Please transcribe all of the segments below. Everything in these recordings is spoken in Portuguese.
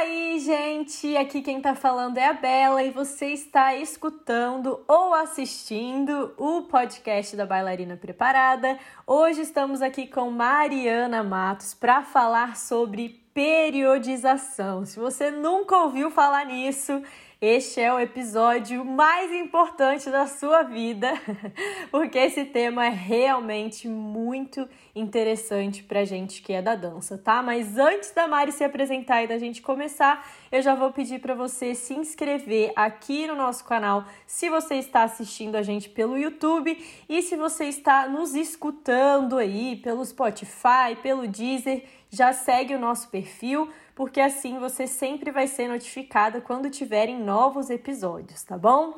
aí, gente? Aqui quem tá falando é a Bela e você está escutando ou assistindo o podcast da Bailarina Preparada. Hoje estamos aqui com Mariana Matos para falar sobre periodização. Se você nunca ouviu falar nisso, este é o episódio mais importante da sua vida, porque esse tema é realmente muito interessante pra gente que é da dança, tá? Mas antes da Mari se apresentar e da gente começar, eu já vou pedir para você se inscrever aqui no nosso canal, se você está assistindo a gente pelo YouTube e se você está nos escutando aí pelo Spotify, pelo Deezer, já segue o nosso perfil porque assim você sempre vai ser notificada quando tiverem novos episódios, tá bom?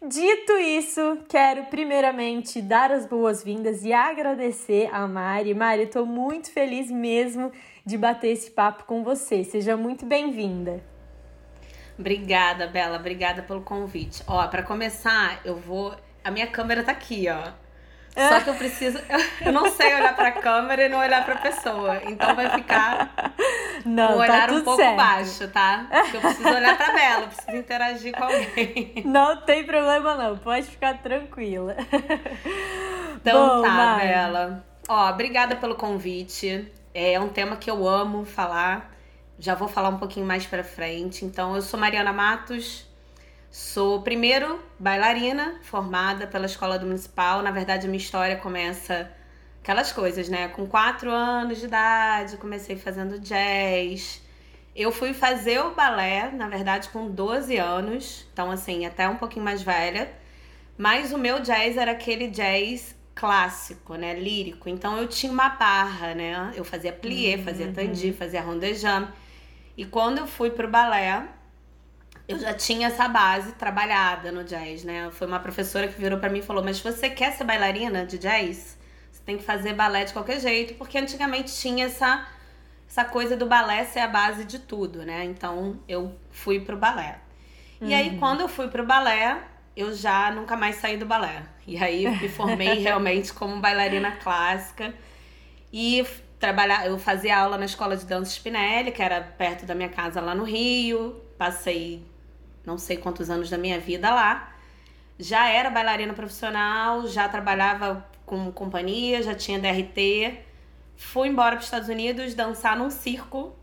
Dito isso, quero primeiramente dar as boas-vindas e agradecer a Mari. Mari, estou muito feliz mesmo de bater esse papo com você. Seja muito bem-vinda. Obrigada, Bela. Obrigada pelo convite. Ó, para começar, eu vou. A minha câmera tá aqui, ó. Só que eu preciso. Eu não sei olhar pra câmera e não olhar pra pessoa. Então vai ficar não, um olhar tá um pouco certo. baixo, tá? Porque eu preciso olhar pra Bela, preciso interagir com alguém. Não tem problema, não. Pode ficar tranquila. Então Bom, tá, Mari. Bela. Ó, obrigada pelo convite. É um tema que eu amo falar. Já vou falar um pouquinho mais pra frente. Então, eu sou Mariana Matos. Sou, primeiro, bailarina, formada pela Escola do Municipal. Na verdade, a minha história começa aquelas coisas, né? Com quatro anos de idade, comecei fazendo jazz. Eu fui fazer o balé, na verdade, com 12 anos. Então, assim, até um pouquinho mais velha. Mas o meu jazz era aquele jazz clássico, né? Lírico. Então, eu tinha uma barra, né? Eu fazia plié, fazia tandi, fazia rondejame. E quando eu fui pro balé, eu já tinha essa base trabalhada no jazz, né? Foi uma professora que virou para mim e falou: Mas você quer ser bailarina de jazz? Você tem que fazer balé de qualquer jeito, porque antigamente tinha essa, essa coisa do balé ser a base de tudo, né? Então eu fui pro balé. E aí, quando eu fui pro balé, eu já nunca mais saí do balé. E aí eu me formei realmente como bailarina clássica. E trabalhar, eu fazia aula na escola de dança Spinelli, que era perto da minha casa lá no Rio. Passei não sei quantos anos da minha vida lá. Já era bailarina profissional, já trabalhava com companhia, já tinha DRT. Fui embora para os Estados Unidos dançar num circo.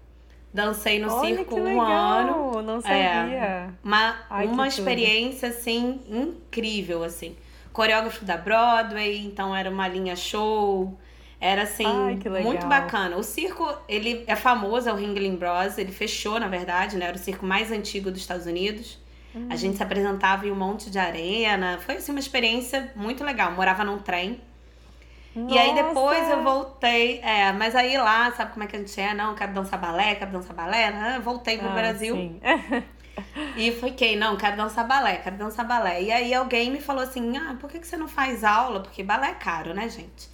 Dancei no Olha circo um ano. Não É, sabia. uma Ai, uma tudo. experiência assim incrível assim. Coreógrafo da Broadway, então era uma linha show. Era assim, Ai, muito bacana. O circo, ele é famoso, é o Ringling Bros. Ele fechou, na verdade, né? Era o circo mais antigo dos Estados Unidos. Hum. A gente se apresentava em um monte de arena. Foi assim uma experiência muito legal. Morava num trem. E aí depois Nossa! eu voltei, é, mas aí lá, sabe como é que a gente é? Não, quero dançar balé, quero dançar balé. né? Voltei pro Ah, Brasil sim. e fiquei, não, quero dançar balé, quero dançar balé. E aí alguém me falou assim: ah, por que, que você não faz aula? Porque balé é caro, né, gente?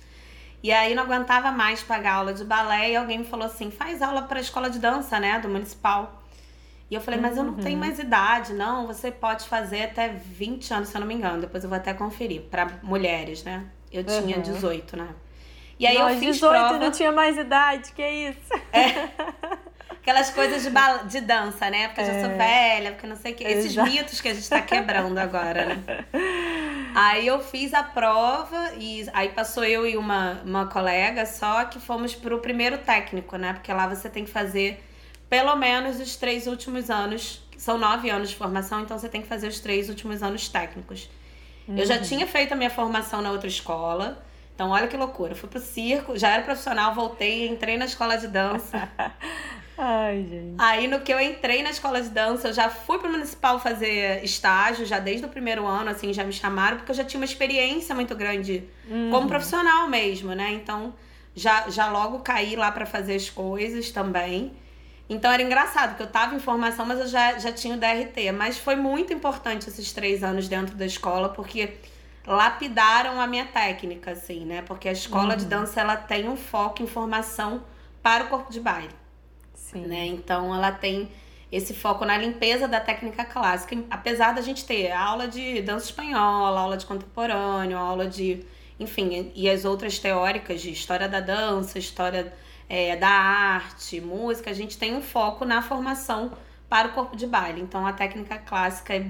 E aí não aguentava mais pagar aula de balé e alguém me falou assim: faz aula pra escola de dança, né, do municipal. E eu falei, mas eu não tenho Uhum. mais idade, não. Você pode fazer até 20 anos, se eu não me engano. Depois eu vou até conferir. Pra mulheres, né? Eu tinha Uhum. 18, né? E aí Nós, eu fiz 18 prova. não tinha mais idade, que isso? Aquelas coisas de, bal- de dança, né? Porque eu já sou É. velha, porque não sei o que. Esses Exato. mitos que a gente tá quebrando agora, né? Aí eu fiz a prova e aí passou eu e uma, uma colega, só que fomos pro primeiro técnico, né? Porque lá você tem que fazer pelo menos os três últimos anos. São nove anos de formação, então você tem que fazer os três últimos anos técnicos. Eu já tinha feito a minha formação na outra escola. Então, olha que loucura. Fui pro circo, já era profissional, voltei, entrei na escola de dança. Ai, gente. Aí no que eu entrei na escola de dança, eu já fui pro municipal fazer estágio, já desde o primeiro ano, assim, já me chamaram, porque eu já tinha uma experiência muito grande como profissional mesmo, né? Então já, já logo caí lá pra fazer as coisas também. Então era engraçado, porque eu tava em formação, mas eu já, já tinha o DRT. Mas foi muito importante esses três anos dentro da escola, porque lapidaram a minha técnica, assim, né? Porque a escola de dança, ela tem um foco em formação para o corpo de baile Sim. né? Então ela tem esse foco na limpeza da técnica clássica, apesar da gente ter aula de dança espanhola, aula de contemporâneo, aula de, enfim, e as outras teóricas de história da dança, história é, da arte, música, a gente tem um foco na formação para o corpo de baile. Então a técnica clássica é,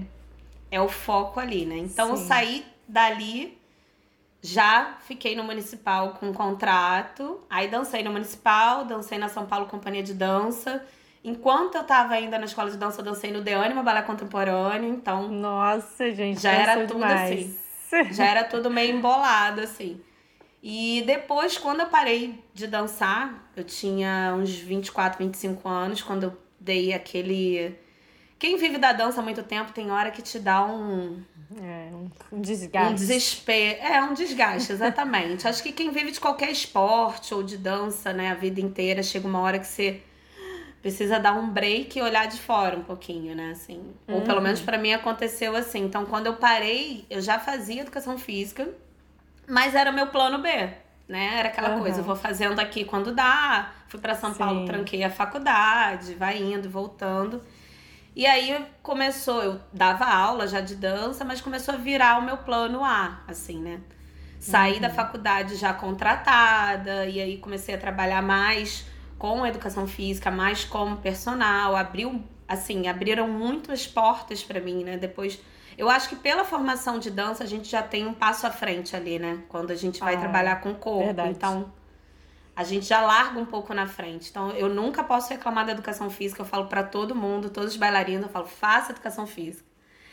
é o foco ali, né? Então Sim. eu saí dali, já fiquei no municipal com um contrato, aí dancei no municipal, dancei na São Paulo Companhia de Dança. Enquanto eu tava ainda na escola de dança, eu dancei no The Anima Balé Contemporâneo, então. Nossa, gente, já era tudo demais. assim. Já era tudo meio embolado, assim. E depois, quando eu parei de dançar, eu tinha uns 24, 25 anos, quando eu dei aquele. Quem vive da dança há muito tempo tem hora que te dá um. É, um desgaste. Um desespero. É, um desgaste, exatamente. Acho que quem vive de qualquer esporte ou de dança, né, a vida inteira, chega uma hora que você precisa dar um break e olhar de fora um pouquinho, né, assim. Uhum. Ou pelo uhum. menos para mim aconteceu assim. Então, quando eu parei, eu já fazia educação física, mas era o meu plano B né? Era aquela uhum. coisa, eu vou fazendo aqui quando dá. Fui para São Sim. Paulo, tranquei a faculdade, vai indo, voltando. E aí começou, eu dava aula já de dança, mas começou a virar o meu plano A, assim, né? Saí uhum. da faculdade já contratada, e aí comecei a trabalhar mais com educação física, mais como personal. Abriu, assim, abriram muitas portas para mim, né? Depois eu acho que pela formação de dança a gente já tem um passo à frente ali, né? Quando a gente vai ah, trabalhar com o corpo. Verdade. Então, a gente já larga um pouco na frente. Então, eu nunca posso reclamar da educação física. Eu falo para todo mundo, todos os bailarinos, eu falo, faça educação física.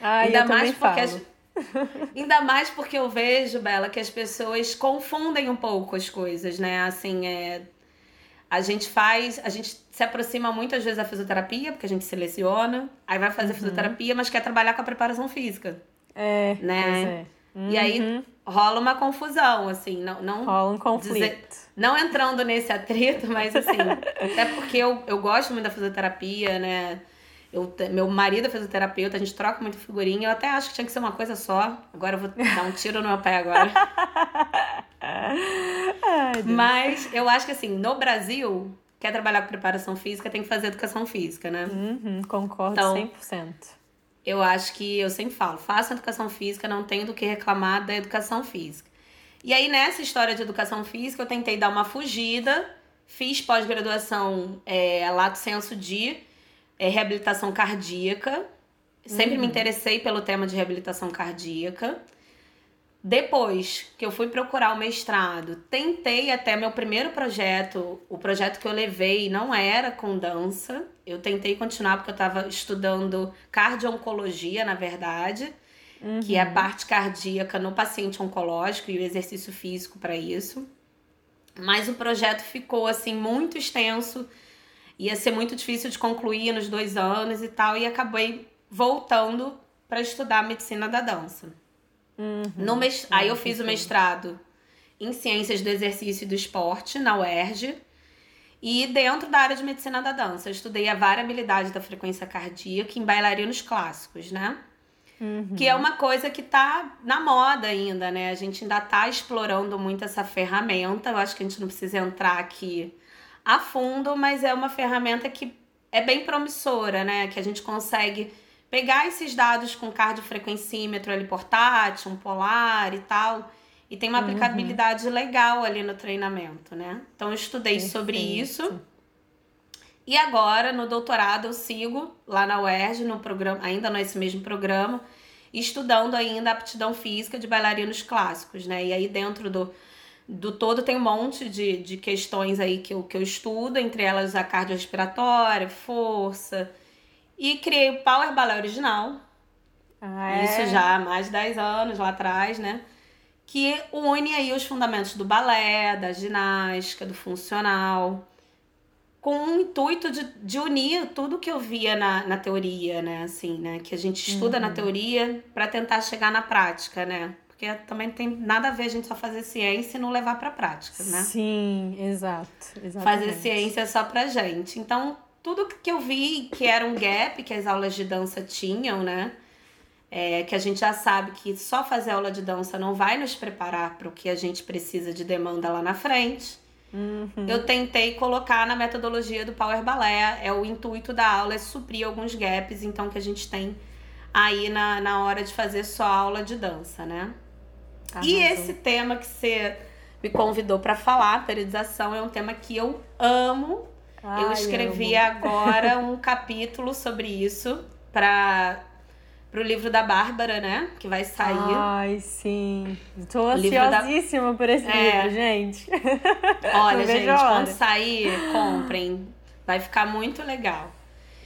Ah, Ainda mais porque falo. Ainda mais porque eu vejo, Bela, que as pessoas confundem um pouco as coisas, né? Assim, é a gente faz, a gente se aproxima muitas vezes da fisioterapia, porque a gente seleciona, aí vai fazer uhum. fisioterapia, mas quer trabalhar com a preparação física. É. Né? É. Uhum. E aí uhum. rola uma confusão, assim, não. não rola um conflito. Dizer, não entrando nesse atrito, mas assim, até porque eu, eu gosto muito da fisioterapia, né? Eu, meu marido é fisioterapeuta, a gente troca muito figurinha. Eu até acho que tinha que ser uma coisa só. Agora eu vou dar um tiro no meu pé agora. Ai, Mas eu acho que assim, no Brasil, quer trabalhar com preparação física, tem que fazer educação física, né? Uhum, concordo então, 100%. Eu acho que eu sempre falo, faça educação física, não tenho do que reclamar da educação física. E aí, nessa história de educação física, eu tentei dar uma fugida, fiz pós-graduação é, lato senso de é, reabilitação cardíaca. Sempre uhum. me interessei pelo tema de reabilitação cardíaca. Depois que eu fui procurar o mestrado, tentei até meu primeiro projeto, o projeto que eu levei não era com dança. Eu tentei continuar porque eu estava estudando cardio-oncologia, na verdade, uhum. que é a uhum. parte cardíaca no paciente oncológico e o exercício físico para isso. Mas o projeto ficou assim muito extenso, ia ser muito difícil de concluir nos dois anos e tal, e acabei voltando para estudar medicina da dança. Uhum, no mest... Aí eu fiz o mestrado em Ciências do Exercício e do Esporte, na UERJ. E dentro da área de medicina da dança, eu estudei a variabilidade da frequência cardíaca em bailarinos clássicos, né? Uhum. Que é uma coisa que tá na moda ainda, né? A gente ainda tá explorando muito essa ferramenta. Eu acho que a gente não precisa entrar aqui a fundo, mas é uma ferramenta que é bem promissora, né? Que a gente consegue pegar esses dados com cardiofrequencímetro ali portátil, um polar e tal, e tem uma uhum. aplicabilidade legal ali no treinamento, né? Então eu estudei Perfeito. sobre isso. E agora, no doutorado, eu sigo lá na UERJ, no programa, ainda nesse mesmo programa, estudando ainda a aptidão física de bailarinos clássicos, né? E aí dentro do, do todo tem um monte de, de questões aí que eu, que eu estudo, entre elas a cardiorrespiratória, força, e criei o Power Ballet original. Ah, é? Isso já há mais de 10 anos lá atrás, né? Que une aí os fundamentos do balé, da ginástica, do funcional, com o intuito de, de unir tudo que eu via na, na teoria, né? Assim, né? Que a gente estuda uhum. na teoria para tentar chegar na prática, né? Porque também tem nada a ver a gente só fazer ciência e não levar para prática, né? Sim, exato. Exatamente. Fazer ciência só pra gente. Então, tudo que eu vi que era um gap que as aulas de dança tinham, né? É, que a gente já sabe que só fazer aula de dança não vai nos preparar para o que a gente precisa de demanda lá na frente. Uhum. Eu tentei colocar na metodologia do Power Ballet, é o intuito da aula é suprir alguns gaps, então que a gente tem aí na, na hora de fazer só aula de dança, né? Arrasou. E esse tema que você me convidou para falar, periodização, é um tema que eu amo Ai, eu escrevi agora um capítulo sobre isso para o livro da Bárbara, né? Que vai sair. Ai, sim. Tô ansiosíssima da... por esse é. livro, gente. Olha, gente, quando sair, comprem. Vai ficar muito legal.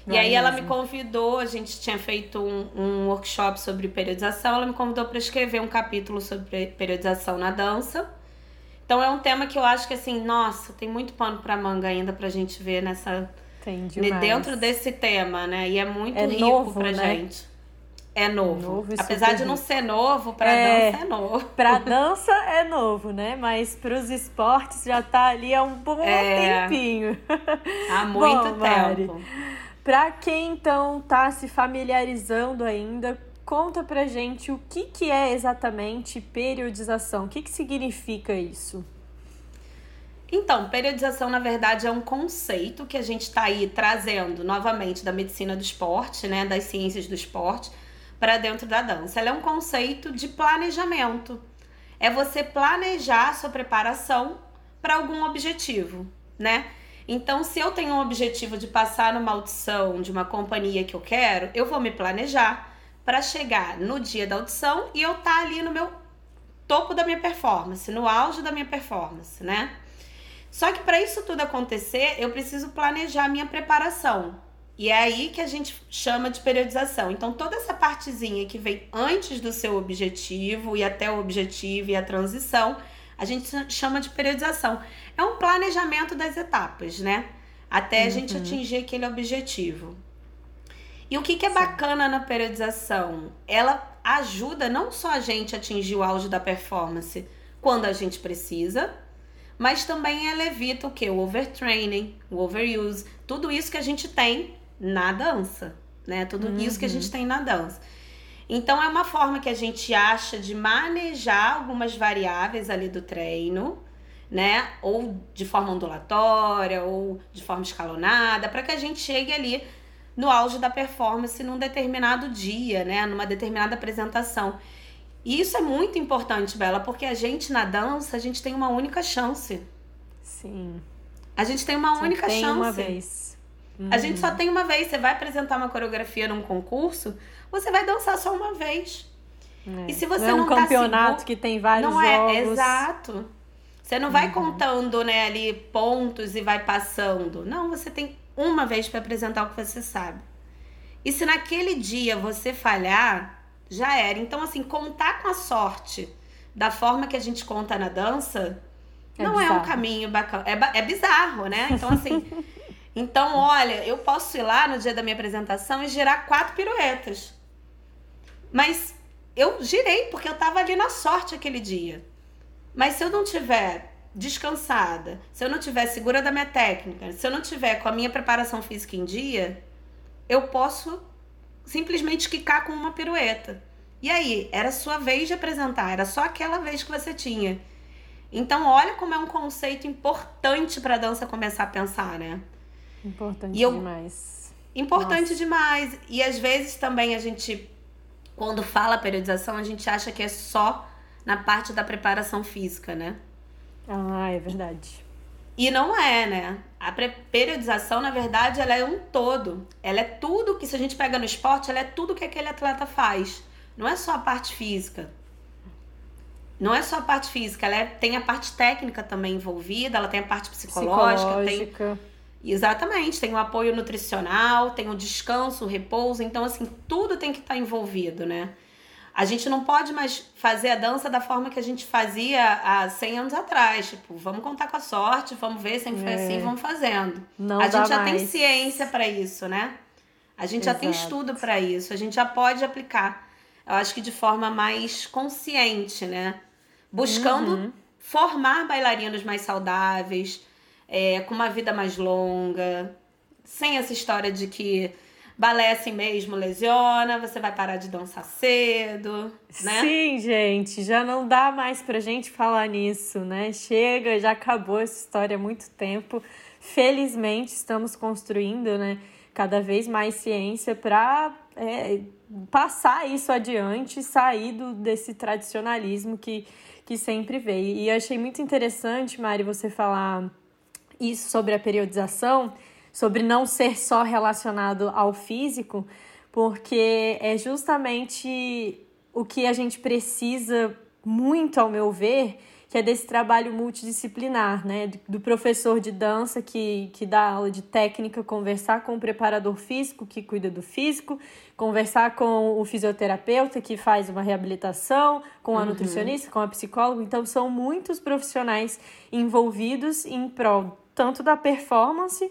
Vai e aí ela me convidou, a gente tinha feito um, um workshop sobre periodização, ela me convidou para escrever um capítulo sobre periodização na dança. Então é um tema que eu acho que assim, nossa, tem muito pano para manga ainda pra gente ver nessa tem demais. dentro desse tema, né? E é muito é rico novo, pra né? gente. É novo. novo Apesar de não ser novo, pra é, dança é novo. Pra dança é novo, né? Mas pros esportes já tá ali há um bom é, tempinho. Há muito Bom, tempo. Mari, pra quem então tá se familiarizando ainda, conta pra gente o que, que é exatamente periodização. O que, que significa isso? Então, periodização, na verdade, é um conceito que a gente está aí trazendo novamente da medicina do esporte, né, das ciências do esporte, para dentro da dança. Ela é um conceito de planejamento. É você planejar a sua preparação para algum objetivo, né? Então, se eu tenho um objetivo de passar numa audição de uma companhia que eu quero, eu vou me planejar para chegar no dia da audição e eu estar tá ali no meu topo da minha performance, no auge da minha performance, né? Só que para isso tudo acontecer, eu preciso planejar minha preparação. E é aí que a gente chama de periodização. Então, toda essa partezinha que vem antes do seu objetivo e até o objetivo e a transição, a gente chama de periodização. É um planejamento das etapas, né? Até a uhum. gente atingir aquele objetivo. E o que, que é Sim. bacana na periodização? Ela ajuda não só a gente a atingir o auge da performance quando a gente precisa, mas também ela evita o que? O overtraining, o overuse, tudo isso que a gente tem na dança, né? Tudo uhum. isso que a gente uhum. tem na dança. Então é uma forma que a gente acha de manejar algumas variáveis ali do treino, né? Ou de forma ondulatória, ou de forma escalonada, para que a gente chegue ali no auge da performance num determinado dia, né? Numa determinada apresentação. E isso é muito importante, Bela, porque a gente na dança, a gente tem uma única chance. Sim. A gente tem uma Só única tem chance. uma vez. Uhum. A gente só tem uma vez. Você vai apresentar uma coreografia num concurso, você vai dançar só uma vez. É. E se você não, é um não tá campeonato seguro, que tem vários não é, jogos. é, exato. Você não vai uhum. contando, né, ali pontos e vai passando. Não, você tem uma vez para apresentar o que você sabe. E se naquele dia você falhar, já era. Então, assim, contar com a sorte da forma que a gente conta na dança é não bizarro. é um caminho bacana. É, é bizarro, né? Então, assim. então, olha, eu posso ir lá no dia da minha apresentação e girar quatro piruetas. Mas eu girei porque eu tava ali na sorte aquele dia. Mas se eu não tiver descansada, se eu não tiver segura da minha técnica, se eu não tiver com a minha preparação física em dia, eu posso simplesmente quicar com uma pirueta. E aí, era sua vez de apresentar, era só aquela vez que você tinha. Então, olha como é um conceito importante para a dança começar a pensar, né? Importante eu... demais. Importante Nossa. demais. E às vezes também a gente, quando fala periodização, a gente acha que é só na parte da preparação física, né? Ah, é verdade. E não é, né? A periodização, na verdade, ela é um todo. Ela é tudo que, se a gente pega no esporte, ela é tudo que aquele atleta faz. Não é só a parte física. Não é só a parte física, ela é, tem a parte técnica também envolvida, ela tem a parte psicológica, psicológica. tem. Exatamente, tem o apoio nutricional, tem o descanso, o repouso, então assim, tudo tem que estar tá envolvido, né? A gente não pode mais fazer a dança da forma que a gente fazia há 100 anos atrás. Tipo, vamos contar com a sorte, vamos ver, sempre foi assim, é. assim, vamos fazendo. Não a gente já mais. tem ciência para isso, né? A gente Exato. já tem estudo para isso, a gente já pode aplicar. Eu acho que de forma mais consciente, né? Buscando uhum. formar bailarinos mais saudáveis, é, com uma vida mais longa, sem essa história de que balé assim mesmo lesiona, você vai parar de dançar cedo, né? Sim, gente, já não dá mais pra gente falar nisso, né? Chega, já acabou essa história há muito tempo. Felizmente estamos construindo, né, cada vez mais ciência para é, passar isso adiante, sair do, desse tradicionalismo que, que sempre veio. E achei muito interessante, Mari, você falar isso sobre a periodização sobre não ser só relacionado ao físico, porque é justamente o que a gente precisa muito, ao meu ver, que é desse trabalho multidisciplinar, né? Do professor de dança que, que dá aula de técnica, conversar com o preparador físico que cuida do físico, conversar com o fisioterapeuta que faz uma reabilitação, com a uhum. nutricionista, com a psicóloga. Então, são muitos profissionais envolvidos em prol tanto da performance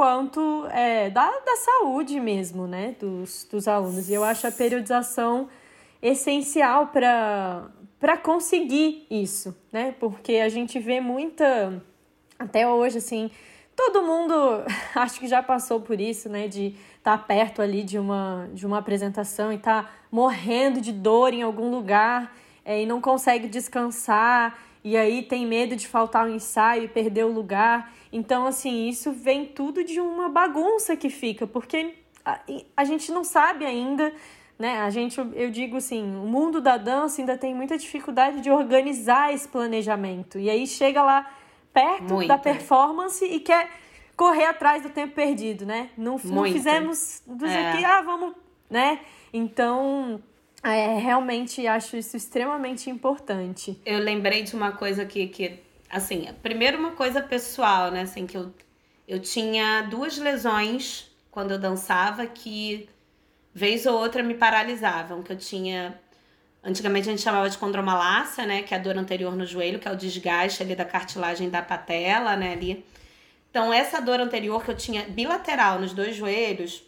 quanto é, da, da saúde mesmo, né? Dos, dos alunos. E eu acho a periodização essencial para conseguir isso, né? Porque a gente vê muita até hoje assim, todo mundo acho que já passou por isso, né, de estar tá perto ali de uma de uma apresentação e estar tá morrendo de dor em algum lugar é, e não consegue descansar e aí tem medo de faltar o um ensaio e perder o lugar. Então, assim, isso vem tudo de uma bagunça que fica, porque a, a gente não sabe ainda né? A gente, eu digo assim, o mundo da dança ainda tem muita dificuldade de organizar esse planejamento. E aí chega lá perto Muito. da performance e quer correr atrás do tempo perdido, né? Não, não fizemos dos é. aqui, ah, vamos, né? Então, é, realmente acho isso extremamente importante. Eu lembrei de uma coisa que, que assim, primeiro uma coisa pessoal, né? Assim, que eu, eu tinha duas lesões quando eu dançava que vez ou outra me paralisavam, que eu tinha Antigamente a gente chamava de condromalácia, né, que é a dor anterior no joelho, que é o desgaste ali da cartilagem da patela, né, ali. Então essa dor anterior que eu tinha bilateral nos dois joelhos,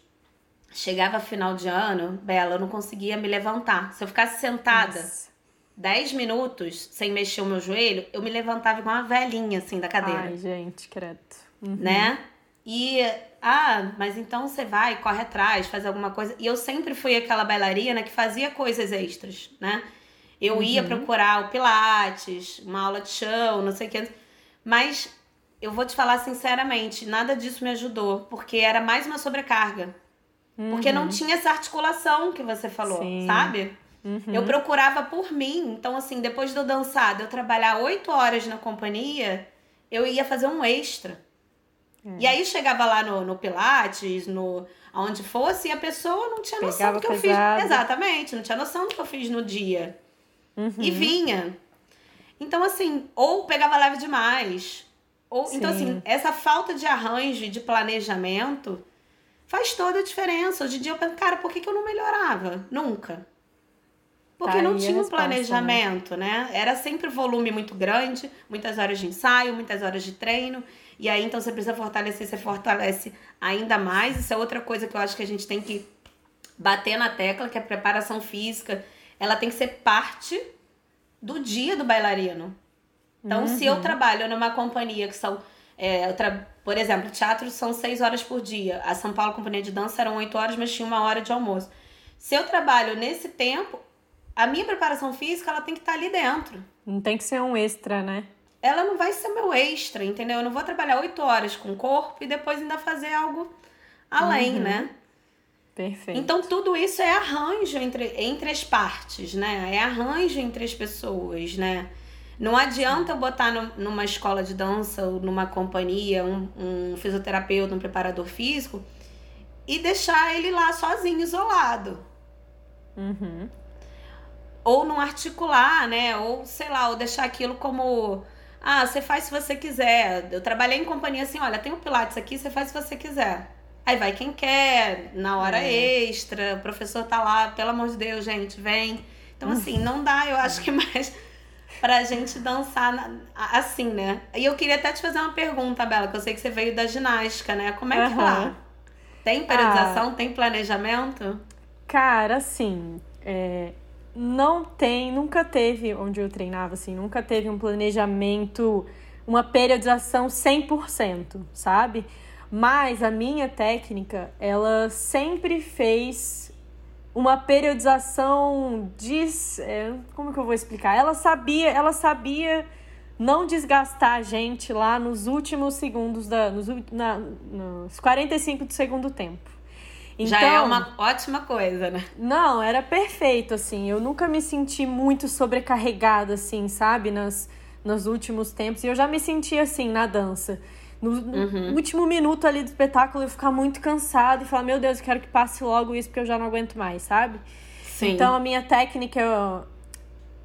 chegava final de ano, Bela, eu não conseguia me levantar. Se eu ficasse sentada Nossa. 10 minutos sem mexer o meu joelho, eu me levantava igual uma velhinha assim da cadeira. Ai, gente, credo. Uhum. Né? E ah, mas então você vai, corre atrás, faz alguma coisa. E eu sempre fui aquela bailarina que fazia coisas extras, né? Eu uhum. ia procurar o pilates, uma aula de chão, não sei o que. Mas eu vou te falar sinceramente, nada disso me ajudou, porque era mais uma sobrecarga. Uhum. Porque não uhum. tinha essa articulação que você falou, Sim. sabe? Uhum. Eu procurava por mim. Então, assim, depois de eu dançar, de eu trabalhar oito horas na companhia, eu ia fazer um extra. Hum. E aí chegava lá no, no Pilates, no aonde fosse, e a pessoa não tinha noção Pegava do que pesado. eu fiz. Exatamente, não tinha noção do que eu fiz no dia. Uhum. E vinha. Então, assim, ou pegava leve demais. Ou, então, assim, essa falta de arranjo, de planejamento, faz toda a diferença. Hoje em dia eu penso, cara, por que, que eu não melhorava? Nunca. Porque tá não tinha um planejamento, né? né? Era sempre volume muito grande, muitas horas de ensaio, muitas horas de treino. E aí, então, você precisa fortalecer, você fortalece ainda mais. Isso é outra coisa que eu acho que a gente tem que bater na tecla, que é a preparação física. Ela tem que ser parte do dia do bailarino. Então, uhum. se eu uhum. trabalho numa companhia que são... É, tra... Por exemplo, teatro são seis horas por dia. A São Paulo Companhia de Dança eram oito horas, mas tinha uma hora de almoço. Se eu trabalho nesse tempo, a minha preparação física ela tem que estar ali dentro. Não tem que ser um extra, né? ela não vai ser meu extra, entendeu? Eu não vou trabalhar oito horas com o corpo e depois ainda fazer algo além, uhum. né? Perfeito. Então tudo isso é arranjo entre, entre as partes, né? É arranjo entre as pessoas, né? Não adianta eu botar no, numa escola de dança ou numa companhia um, um fisioterapeuta, um preparador físico e deixar ele lá sozinho, isolado. Uhum. Ou não articular, né? Ou sei lá, ou deixar aquilo como ah, você faz se você quiser. Eu trabalhei em companhia assim, olha, tem o Pilates aqui, você faz se você quiser. Aí vai quem quer, na hora é. extra, o professor tá lá, pelo amor de Deus, gente, vem. Então, assim, não dá, eu acho que mais pra gente dançar na, assim, né? E eu queria até te fazer uma pergunta, Bela, que eu sei que você veio da ginástica, né? Como é que uhum. tá? Tem periodização, ah, tem planejamento? Cara, assim, é, não tem, nunca teve, onde eu treinava, assim, nunca teve um planejamento, uma periodização 100%, sabe? Mas a minha técnica, ela sempre fez uma periodização de. É, como que eu vou explicar? Ela sabia, ela sabia não desgastar a gente lá nos últimos segundos, da, nos, na, nos 45 do segundo tempo. Então, Já é então, uma ótima coisa, né? Não, era perfeito, assim. Eu nunca me senti muito sobrecarregada, assim, sabe? Nas, nos últimos tempos. E eu já me senti assim na dança. no, uhum. último minuto ali do espetáculo eu ficar muito cansado e falar, meu Deus, eu quero que passe logo isso porque eu já não aguento mais, sabe? Sim. Então a minha técnica, eu,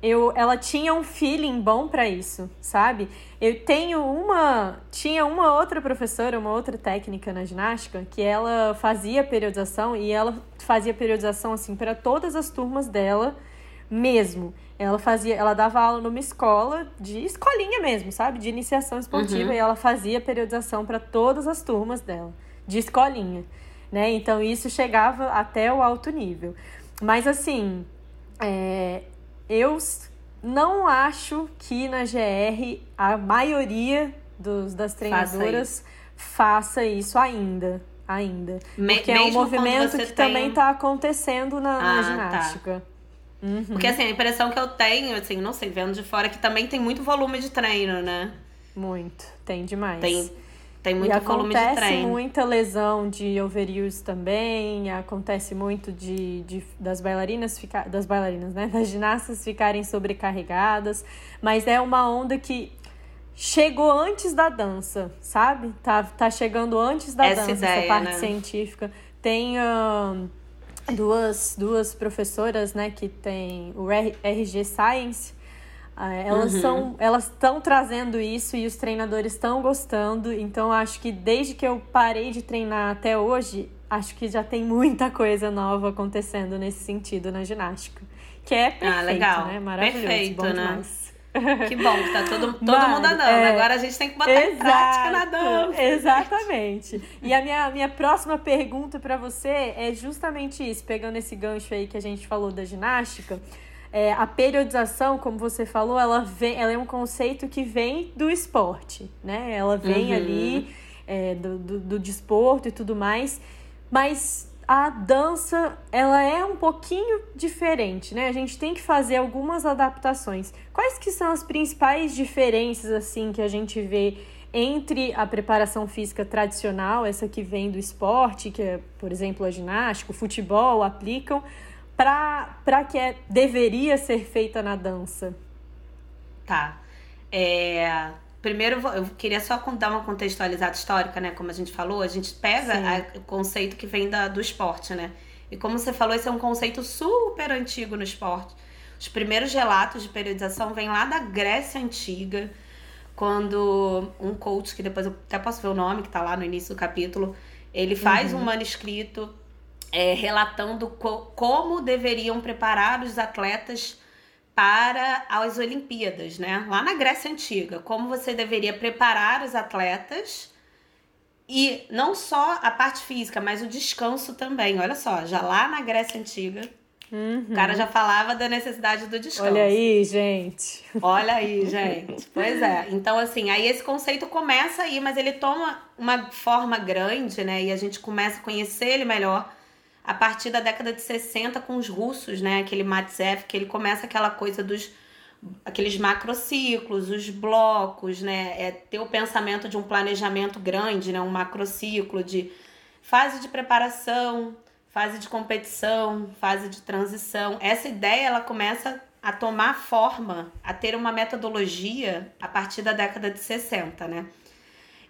eu, ela tinha um feeling bom para isso, sabe? Eu tenho uma. Tinha uma outra professora, uma outra técnica na ginástica, que ela fazia periodização e ela fazia periodização assim para todas as turmas dela mesmo. Ela fazia, ela dava aula numa escola de escolinha mesmo, sabe? De iniciação esportiva uhum. e ela fazia periodização para todas as turmas dela, de escolinha, né? Então isso chegava até o alto nível. Mas assim, é, eu não acho que na GR a maioria dos, das treinadoras faça isso, faça isso ainda. Ainda. Me, porque é um movimento que tem... também está acontecendo na, ah, na tá. ginástica. Tá. Uhum. Porque assim, a impressão que eu tenho, assim, não sei, vendo de fora, é que também tem muito volume de treino, né? Muito, tem demais. Tem, tem muito e volume de treino. Acontece muita lesão de overuse também, acontece muito de, de das bailarinas ficar, das bailarinas, né, das ginastas ficarem sobrecarregadas, mas é uma onda que chegou antes da dança, sabe? Tá, tá chegando antes da essa dança, ideia, essa parte né? científica. Tem uh, duas, duas professoras, né, que tem o RG Science, ah, elas uhum. são elas estão trazendo isso e os treinadores estão gostando então acho que desde que eu parei de treinar até hoje acho que já tem muita coisa nova acontecendo nesse sentido na ginástica que é ah, perfeito ah, legal. né maravilhoso perfeito, bom né? demais que bom que tá todo, todo Mari, mundo andando. É, Agora a gente tem que botar exato, em prática na dança. Exatamente. E a minha, minha próxima pergunta para você é justamente isso, pegando esse gancho aí que a gente falou da ginástica. É, a periodização, como você falou, ela, vem, ela é um conceito que vem do esporte, né? Ela vem uhum. ali é, do, do, do desporto e tudo mais, mas a dança ela é um pouquinho diferente, né? A gente tem que fazer algumas adaptações. Quais que são as principais diferenças assim que a gente vê entre a preparação física tradicional, essa que vem do esporte, que é, por exemplo, a ginástica, o futebol aplicam, para que é, deveria ser feita na dança? Tá. É, primeiro, eu queria só dar uma contextualizada histórica, né? Como a gente falou, a gente pega a, o conceito que vem da, do esporte, né? E como você falou, esse é um conceito super antigo no esporte. Os primeiros relatos de periodização vêm lá da Grécia Antiga, quando um coach, que depois eu até posso ver o nome, que está lá no início do capítulo, ele faz uhum. um manuscrito é, relatando co como deveriam preparar os atletas para as Olimpíadas, né? Lá na Grécia Antiga, como você deveria preparar os atletas e não só a parte física, mas o descanso também. Olha só, já lá na Grécia Antiga, uhum. o cara já falava da necessidade do descanso. Olha aí, gente. Olha aí, gente. Pois é. Então, assim, aí esse conceito começa aí, mas ele toma uma forma grande, né? E a gente começa a conhecer ele melhor a partir da década de 60 com os russos, né? Aquele Matsev, que ele começa aquela coisa dos aqueles macrociclos, os blocos, né? É ter o pensamento de um planejamento grande, né? Um macrociclo de fase de preparação, fase de competição, fase de transição. Essa ideia ela começa a tomar forma, a ter uma metodologia a partir da década de 60, né?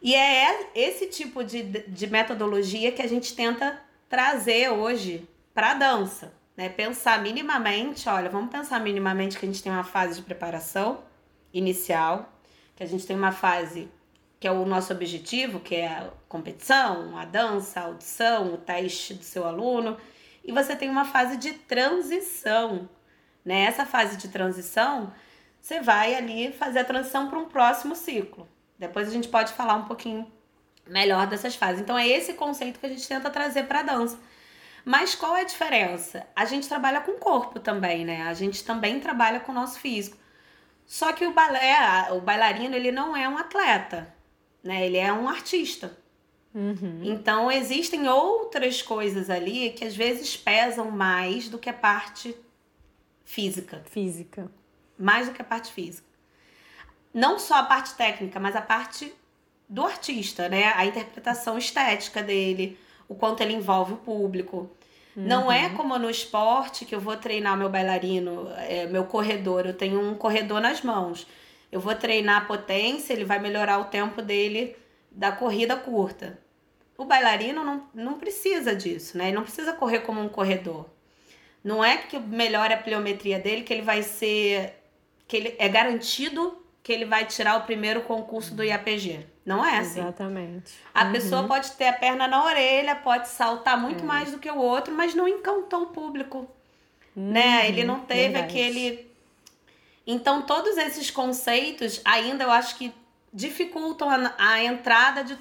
E é esse tipo de, de metodologia que a gente tenta trazer hoje para a dança, né? Pensar minimamente, olha, vamos pensar minimamente que a gente tem uma fase de preparação inicial, que a gente tem uma fase que é o nosso objetivo, que é a competição, a dança, a audição, o teste do seu aluno, e você tem uma fase de transição. Nessa né? fase de transição, você vai ali fazer a transição para um próximo ciclo. Depois a gente pode falar um pouquinho melhor dessas fases. Então é esse conceito que a gente tenta trazer para a dança. Mas qual é a diferença? A gente trabalha com o corpo também, né? A gente também trabalha com o nosso físico. Só que o balé, o bailarino, ele não é um atleta, né? Ele é um artista. Uhum. Então existem outras coisas ali que às vezes pesam mais do que a parte física. Física. Mais do que a parte física. Não só a parte técnica, mas a parte do artista, né? A interpretação estética dele, o quanto ele envolve o público. Uhum. Não é uhum. como no esporte que eu vou treinar meu bailarino, é, meu corredor, eu tenho um corredor nas mãos. Eu vou treinar a potência, ele vai melhorar o tempo dele da corrida curta. O bailarino não, não precisa disso, né? Ele não precisa correr como um corredor. Não é que melhore a pliometria dele que ele vai ser. que ele é garantido que ele vai tirar o primeiro concurso do IAPG. Não é assim. Exatamente. A uhum. pessoa pode ter a perna na orelha, pode saltar muito é. mais do que o outro, mas não encantou o público. Uhum. Né? Ele não teve Verdade. aquele. Então, todos esses conceitos ainda eu acho que dificultam a, a entrada de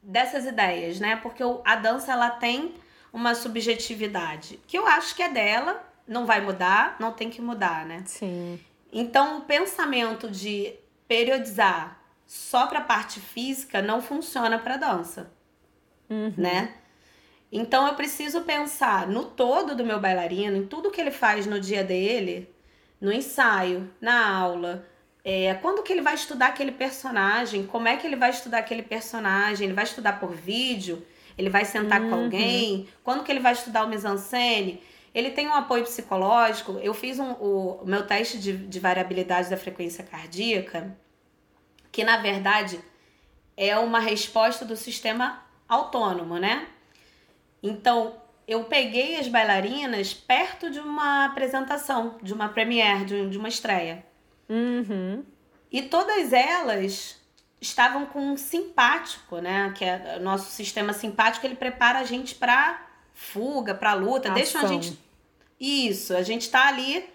dessas ideias, né? Porque a dança ela tem uma subjetividade que eu acho que é dela, não vai mudar, não tem que mudar, né? Sim. Então o pensamento de periodizar só para a parte física não funciona para dança, uhum. né? Então eu preciso pensar no todo do meu bailarino, em tudo que ele faz no dia dele, no ensaio, na aula, é, quando que ele vai estudar aquele personagem? Como é que ele vai estudar aquele personagem? Ele vai estudar por vídeo? Ele vai sentar uhum. com alguém? Quando que ele vai estudar o mise-en-scène? Ele tem um apoio psicológico. Eu fiz um, o, meu teste de, de variabilidade da frequência cardíaca, que na verdade é uma resposta do sistema autônomo, né? Então, eu peguei as bailarinas perto de uma apresentação, de uma premiere, de, uma estreia. Uhum. E todas elas estavam com um simpático, né? Que é o nosso sistema simpático, ele prepara a gente para fuga, para luta, deixa a gente Isso, a gente tá ali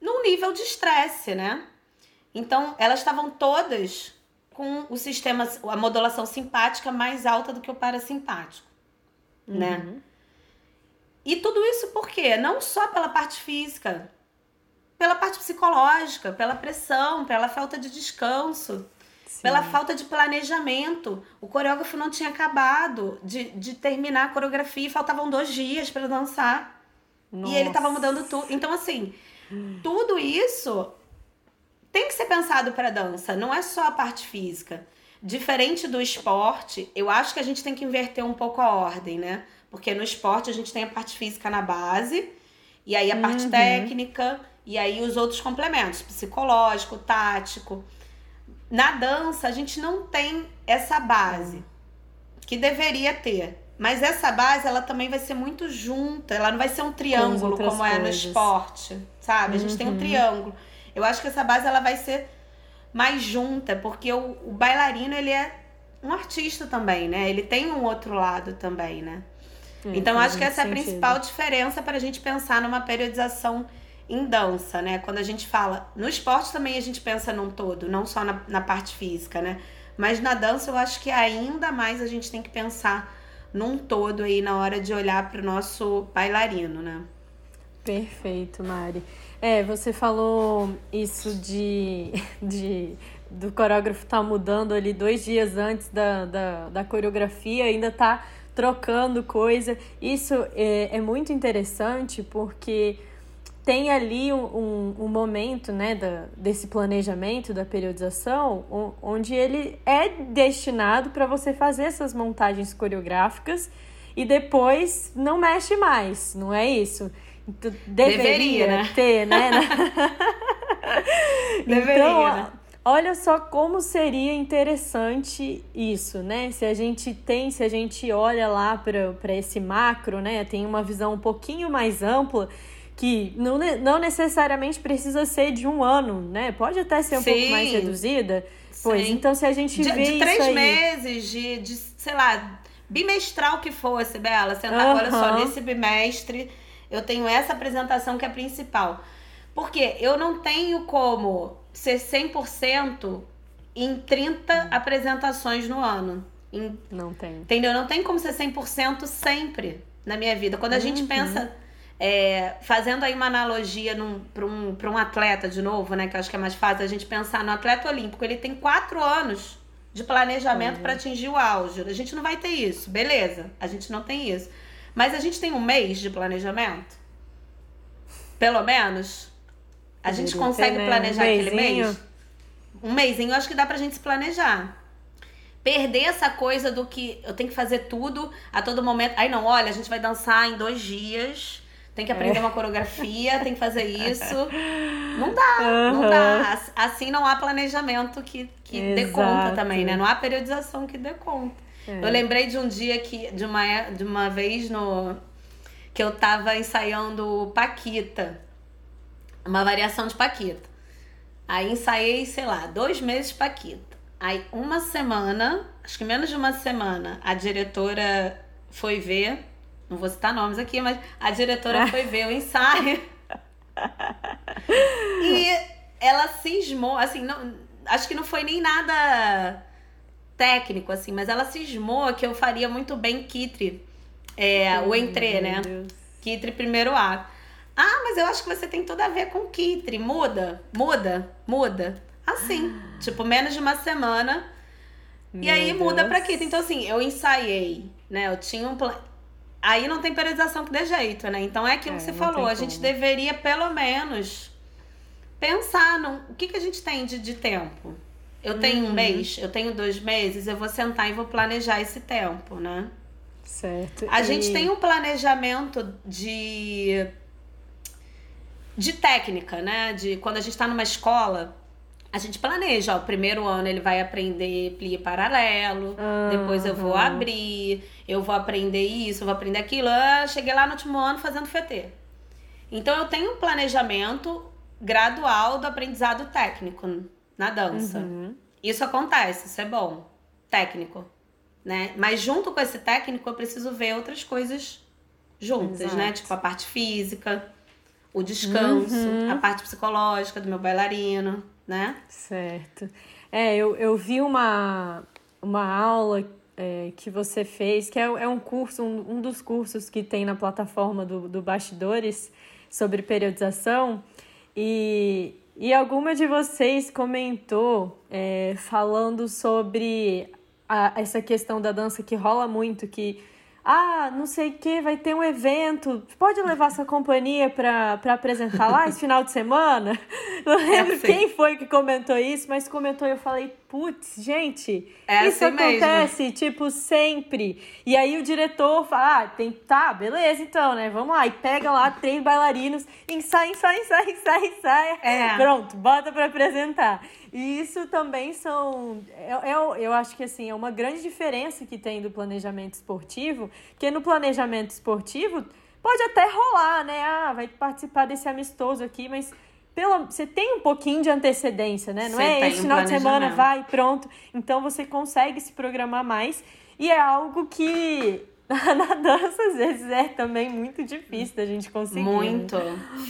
num nível de estresse, né? Então, elas estavam todas com o sistema, a modulação simpática mais alta do que o parasimpático, né? uhum. né? E tudo isso por quê? Não só pela parte física, pela parte psicológica, pela pressão, pela falta de descanso, Sim. pela falta de planejamento. O coreógrafo não tinha acabado de, de terminar a coreografia e faltavam dois dias para dançar. Nossa. E ele estava mudando tudo. Então, assim, tudo isso tem que ser pensado para dança, não é só a parte física. Diferente do esporte, eu acho que a gente tem que inverter um pouco a ordem, né? Porque no esporte a gente tem a parte física na base, e aí a parte uhum. técnica, e aí os outros complementos, psicológico, tático. Na dança, a gente não tem essa base que deveria ter. Mas essa base, ela também vai ser muito junta. Ela não vai ser um triângulo como coisas. é no esporte, sabe? A gente uhum. tem um uhum. triângulo. Eu acho que essa base, ela vai ser mais junta, porque o, o bailarino, ele é um artista também, né? Ele tem um outro lado também, né? Hum, então, acho que essa é a principal diferença para a gente pensar numa periodização em dança, né? Quando a gente fala. No esporte também a gente pensa num todo, não só na, na parte física, né? Mas na dança eu acho que ainda mais a gente tem que pensar num todo aí na hora de olhar para o nosso bailarino, né? Perfeito, Mari. É, você falou isso de, de do coreógrafo estar tá mudando ali dois dias antes da, da, da coreografia, ainda tá trocando coisa. Isso é, é muito interessante porque tem ali um, um, um momento né, da, desse planejamento, da periodização, onde ele é destinado para você fazer essas montagens coreográficas e depois não mexe mais, não é isso? Então, deveria, deveria né? ter, né? deveria, então, né? olha só como seria interessante isso, né? Se a gente tem, se a gente olha lá para esse macro, né? Tem uma visão um pouquinho mais ampla que não, não necessariamente precisa ser de um ano, né? Pode até ser um Sim. pouco mais reduzida. Pois, Sim. então se a gente de, vê de três aí... meses, de, de, sei lá, bimestral que fosse, Bela. Sentar, uhum. olha só, nesse bimestre eu tenho essa apresentação que é a principal. Porque eu não tenho como ser 100% em 30 hum. apresentações no ano. Em, não tem. Entendeu? Não tem como ser 100% sempre na minha vida. Quando a uhum. gente pensa é, fazendo aí uma analogia para um, um atleta, de novo, né? Que eu acho que é mais fácil a gente pensar no atleta olímpico. Ele tem quatro anos de planejamento uhum. para atingir o auge. A gente não vai ter isso, beleza? A gente não tem isso. Mas a gente tem um mês de planejamento? Pelo menos? A gente consegue ter, né? planejar um aquele mês? Um mêsinho, acho que dá pra gente se planejar. Perder essa coisa do que eu tenho que fazer tudo a todo momento. Aí não, olha, a gente vai dançar em dois dias tem que aprender é. uma coreografia, tem que fazer isso. Não dá, uhum. não dá. Assim não há planejamento que, que dê conta também, né? Não há periodização que dê conta. É. Eu lembrei de um dia que, de uma, de uma vez no, que eu tava ensaiando Paquita, uma variação de Paquita. Aí ensaiei, sei lá, dois meses de Paquita. Aí uma semana, acho que menos de uma semana, a diretora foi ver, não vou citar nomes aqui, mas a diretora foi ver o ensaio. e ela cismou, assim, não, acho que não foi nem nada técnico, assim, mas ela cismou que eu faria muito bem Kitre, é, o entrê, né? Deus. Kitre primeiro ato. Ah, mas eu acho que você tem tudo a ver com Kitre. Muda, muda, muda. Assim, ah. tipo, menos de uma semana. Meu e aí muda Deus. pra Kitre. Então, assim, eu ensaiei, né? Eu tinha um plano. Aí não tem periodização que dê jeito, né? Então é aquilo é, que você falou. A gente deveria, pelo menos, pensar no o que, que a gente tem de, de tempo. Eu tenho uhum. um mês, eu tenho dois meses, eu vou sentar e vou planejar esse tempo, né? Certo. A e... gente tem um planejamento de de técnica, né? De quando a gente está numa escola, a gente planeja, ó, o primeiro ano ele vai aprender plie paralelo, uhum. depois eu vou abrir, eu vou aprender isso, eu vou aprender aquilo. Ah, cheguei lá no último ano fazendo FT. Então eu tenho um planejamento gradual do aprendizado técnico na dança. Uhum. Isso acontece, isso é bom. Técnico, né? Mas junto com esse técnico eu preciso ver outras coisas juntas, né? Exato. né? Tipo a parte física, o descanso, uhum. a parte psicológica do meu bailarino, né? Certo. É, eu, eu vi uma, uma aula é, que você fez, que é, é um curso, um, um dos cursos que tem na plataforma do, do Bastidores sobre periodização, e e alguma de vocês comentou é, falando sobre a, essa questão da dança que rola muito, que ah, não sei o que, vai ter um evento, pode levar sua companhia para apresentar lá esse final de semana? Não lembro é quem foi que comentou isso, mas comentou e eu falei, putz, gente, é isso assim acontece, mesmo. tipo, sempre. E aí o diretor fala, ah, tem, tá, beleza então, né, vamos lá. E pega lá três bailarinos, ensaia, ensaia, ensaia, ensaia, ensaia. É. Pronto, bota para apresentar. E isso também são. Eu, eu, eu acho que assim, é uma grande diferença que tem do planejamento esportivo, que no planejamento esportivo pode até rolar, né? Ah, vai participar desse amistoso aqui, mas pela, você tem um pouquinho de antecedência, né? Não você é esse um final de semana, vai, pronto. Então você consegue se programar mais. E é algo que na dança, às vezes, é também muito difícil da gente conseguir. Né? Muito.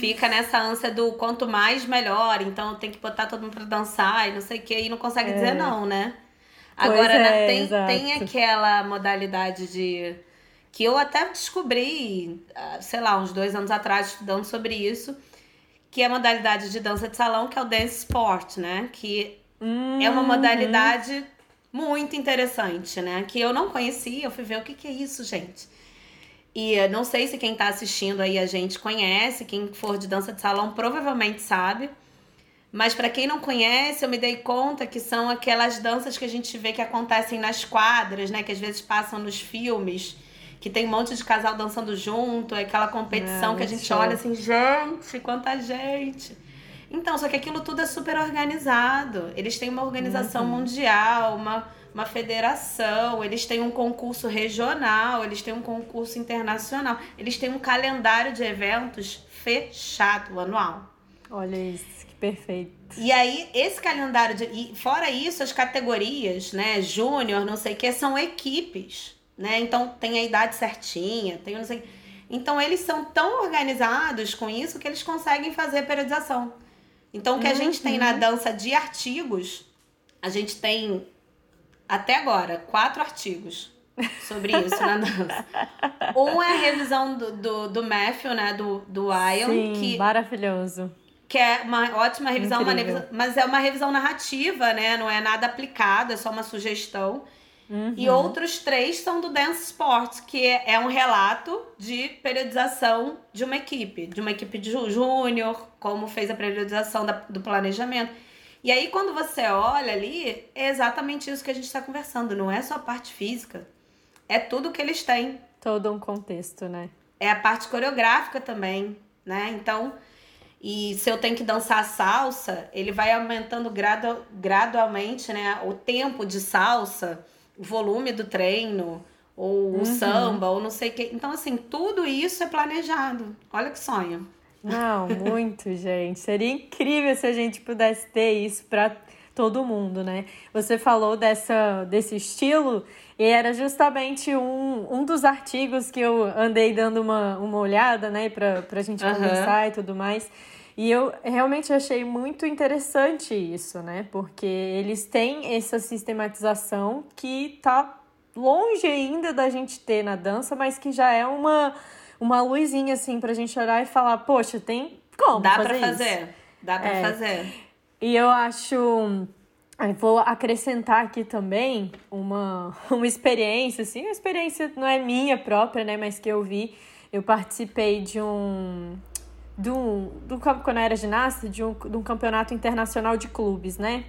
Fica nessa ânsia do quanto mais, melhor. Então tem que botar todo mundo pra dançar e não sei o que. E não consegue é. dizer não, né? Agora, é, né, tem, tem aquela modalidade de. Que eu até descobri, ah, sei lá, uns dois anos atrás, estudando sobre isso. Que é a modalidade de dança de salão, que é o dance sport, né? Que é uma uhum. modalidade muito interessante, né? Que eu não conhecia, eu fui ver o que, que é isso, gente. E não sei se quem tá assistindo aí a gente conhece, quem for de dança de salão provavelmente sabe. Mas para quem não conhece, eu me dei conta que são aquelas danças que a gente vê que acontecem nas quadras, né? Que às vezes passam nos filmes, que tem um monte de casal dançando junto, é aquela competição é, que a gente show. olha assim, gente, quanta gente. Então, só que aquilo tudo é super organizado. Eles têm uma organização uhum. mundial, uma, uma federação, eles têm um concurso regional, eles têm um concurso internacional, eles têm um calendário de eventos fechado anual. Olha isso, que perfeito. E aí, esse calendário de. E fora isso, as categorias, né? Júnior, não sei o que, são equipes. Né? Então tem a idade certinha, tem não sei. Então eles são tão organizados com isso que eles conseguem fazer periodização. Então, o que a gente tem na uhum. dança de artigos, a gente tem até agora quatro artigos sobre isso na dança. Um é a revisão do, do, do Matthew, né? Do, do Ion. Sim, que, maravilhoso. Que é uma ótima revisão, uma revisão, mas é uma revisão narrativa, né? Não é nada aplicado, é só uma sugestão. Uhum. E outros três são do Dance Sport, que é, é um relato de periodização de uma equipe, de uma equipe de júnior, como fez a periodização da, do planejamento. E aí, quando você olha ali, é exatamente isso que a gente está conversando. Não é só a parte física, é tudo que eles têm. Todo um contexto, né? é a parte coreográfica também, né? Então, e se eu tenho que dançar salsa, ele vai aumentando gradu, gradualmente, né? O tempo de salsa, o volume do treino, ou uhum. o samba, ou não sei o que. Então, assim, tudo isso é planejado. Olha que sonho. Não, muito, gente. Seria incrível se a gente pudesse ter isso para todo mundo, né? Você falou dessa, desse estilo e era justamente um, um dos artigos que eu andei dando uma, uma olhada, né, pra, pra gente uhum. conversar e tudo mais. E eu realmente achei muito interessante isso, né? Porque eles têm essa sistematização que tá longe ainda da gente ter na dança, mas que já é uma, uma luzinha, assim, pra gente olhar e falar, poxa, tem como Dá fazer pra fazer. Isso? Dá pra é. fazer. E eu acho. Vou acrescentar aqui também uma, uma experiência, assim, uma experiência não é minha própria, né, mas que eu vi. Eu participei de um. De um, do, quando eu era ginasta, de um, de um campeonato internacional de clubes, né?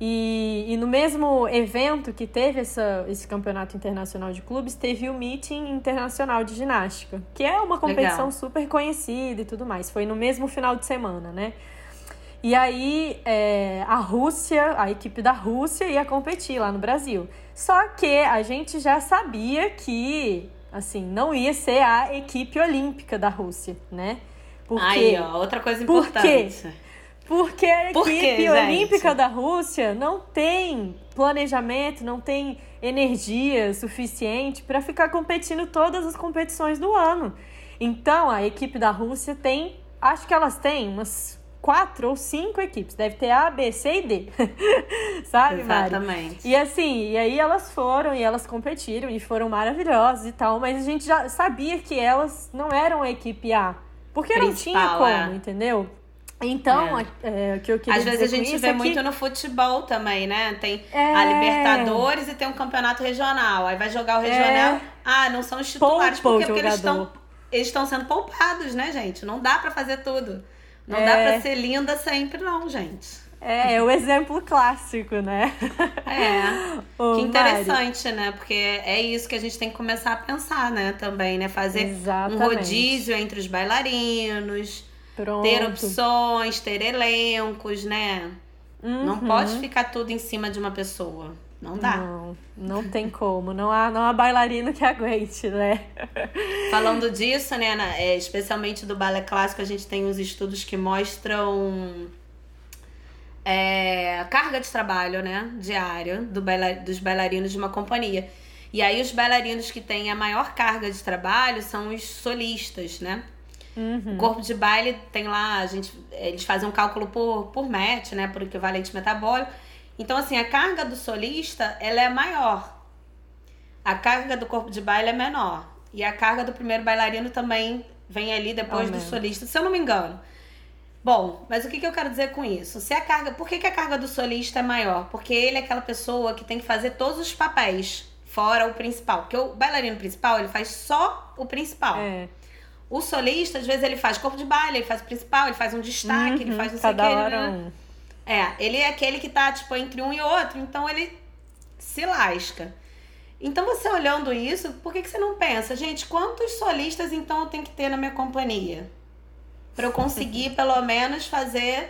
E, e no mesmo evento que teve essa, esse campeonato internacional de clubes, teve o Meeting Internacional de Ginástica, que é uma competição Legal. super conhecida e tudo mais. Foi no mesmo final de semana, né? E aí é, a Rússia, a equipe da Rússia ia competir lá no Brasil. Só que a gente já sabia que, assim, não ia ser a equipe olímpica da Rússia, né? Porque, aí, ó, outra coisa importante. Porque a Por equipe quê, olímpica da Rússia não tem planejamento, não tem energia suficiente para ficar competindo todas as competições do ano. Então, a equipe da Rússia tem, acho que elas têm umas quatro ou cinco equipes. Deve ter A, B, C e D. Sabe, Exatamente. Mari? E assim, e aí elas foram e elas competiram e foram maravilhosas e tal, mas a gente já sabia que elas não eram a equipe A. Porque Principal, não tinha como, é. entendeu? Então, é. É, o que eu queria Às vezes a gente vê é muito que... no futebol também, né? Tem é... a Libertadores e tem um campeonato regional. Aí vai jogar o regional. É. Ah, não são os titulares, porque, porque eles estão eles estão sendo poupados, né, gente? Não dá para fazer tudo. Não é... dá pra ser linda sempre, não, gente. É, é o exemplo clássico, né? É. Ô, que interessante, Mari. né? Porque é isso que a gente tem que começar a pensar, né? Também, né? Fazer Exatamente. um rodízio entre os bailarinos, Pronto. ter opções, ter elencos, né? Uhum. Não pode ficar tudo em cima de uma pessoa. Não dá. Não, não tem como. Não há, não há bailarino que aguente, né? Falando disso, né, é, especialmente do balé clássico, a gente tem uns estudos que mostram é, carga de trabalho, né, diária do baila, dos bailarinos de uma companhia. E aí os bailarinos que têm a maior carga de trabalho são os solistas, né? Uhum. O corpo de baile tem lá, a gente, eles fazem um cálculo por, por MET, né, por equivalente metabólico. Então, assim, a carga do solista, ela é maior. A carga do corpo de baile é menor. E a carga do primeiro bailarino também vem ali depois oh, do solista, se eu não me engano. Bom, mas o que, que eu quero dizer com isso? Se a carga, por que, que a carga do solista é maior? Porque ele é aquela pessoa que tem que fazer todos os papéis, fora o principal. Porque o bailarino principal, ele faz só o principal. É. O solista, às vezes, ele faz corpo de baile, ele faz o principal, ele faz um destaque, uhum, ele faz não sei o que. Hora né? É, ele é aquele que tá, tipo, entre um e outro, então ele se lasca. Então, você olhando isso, por que, que você não pensa, gente, quantos solistas então eu tenho que ter na minha companhia? Para eu conseguir, pelo menos, fazer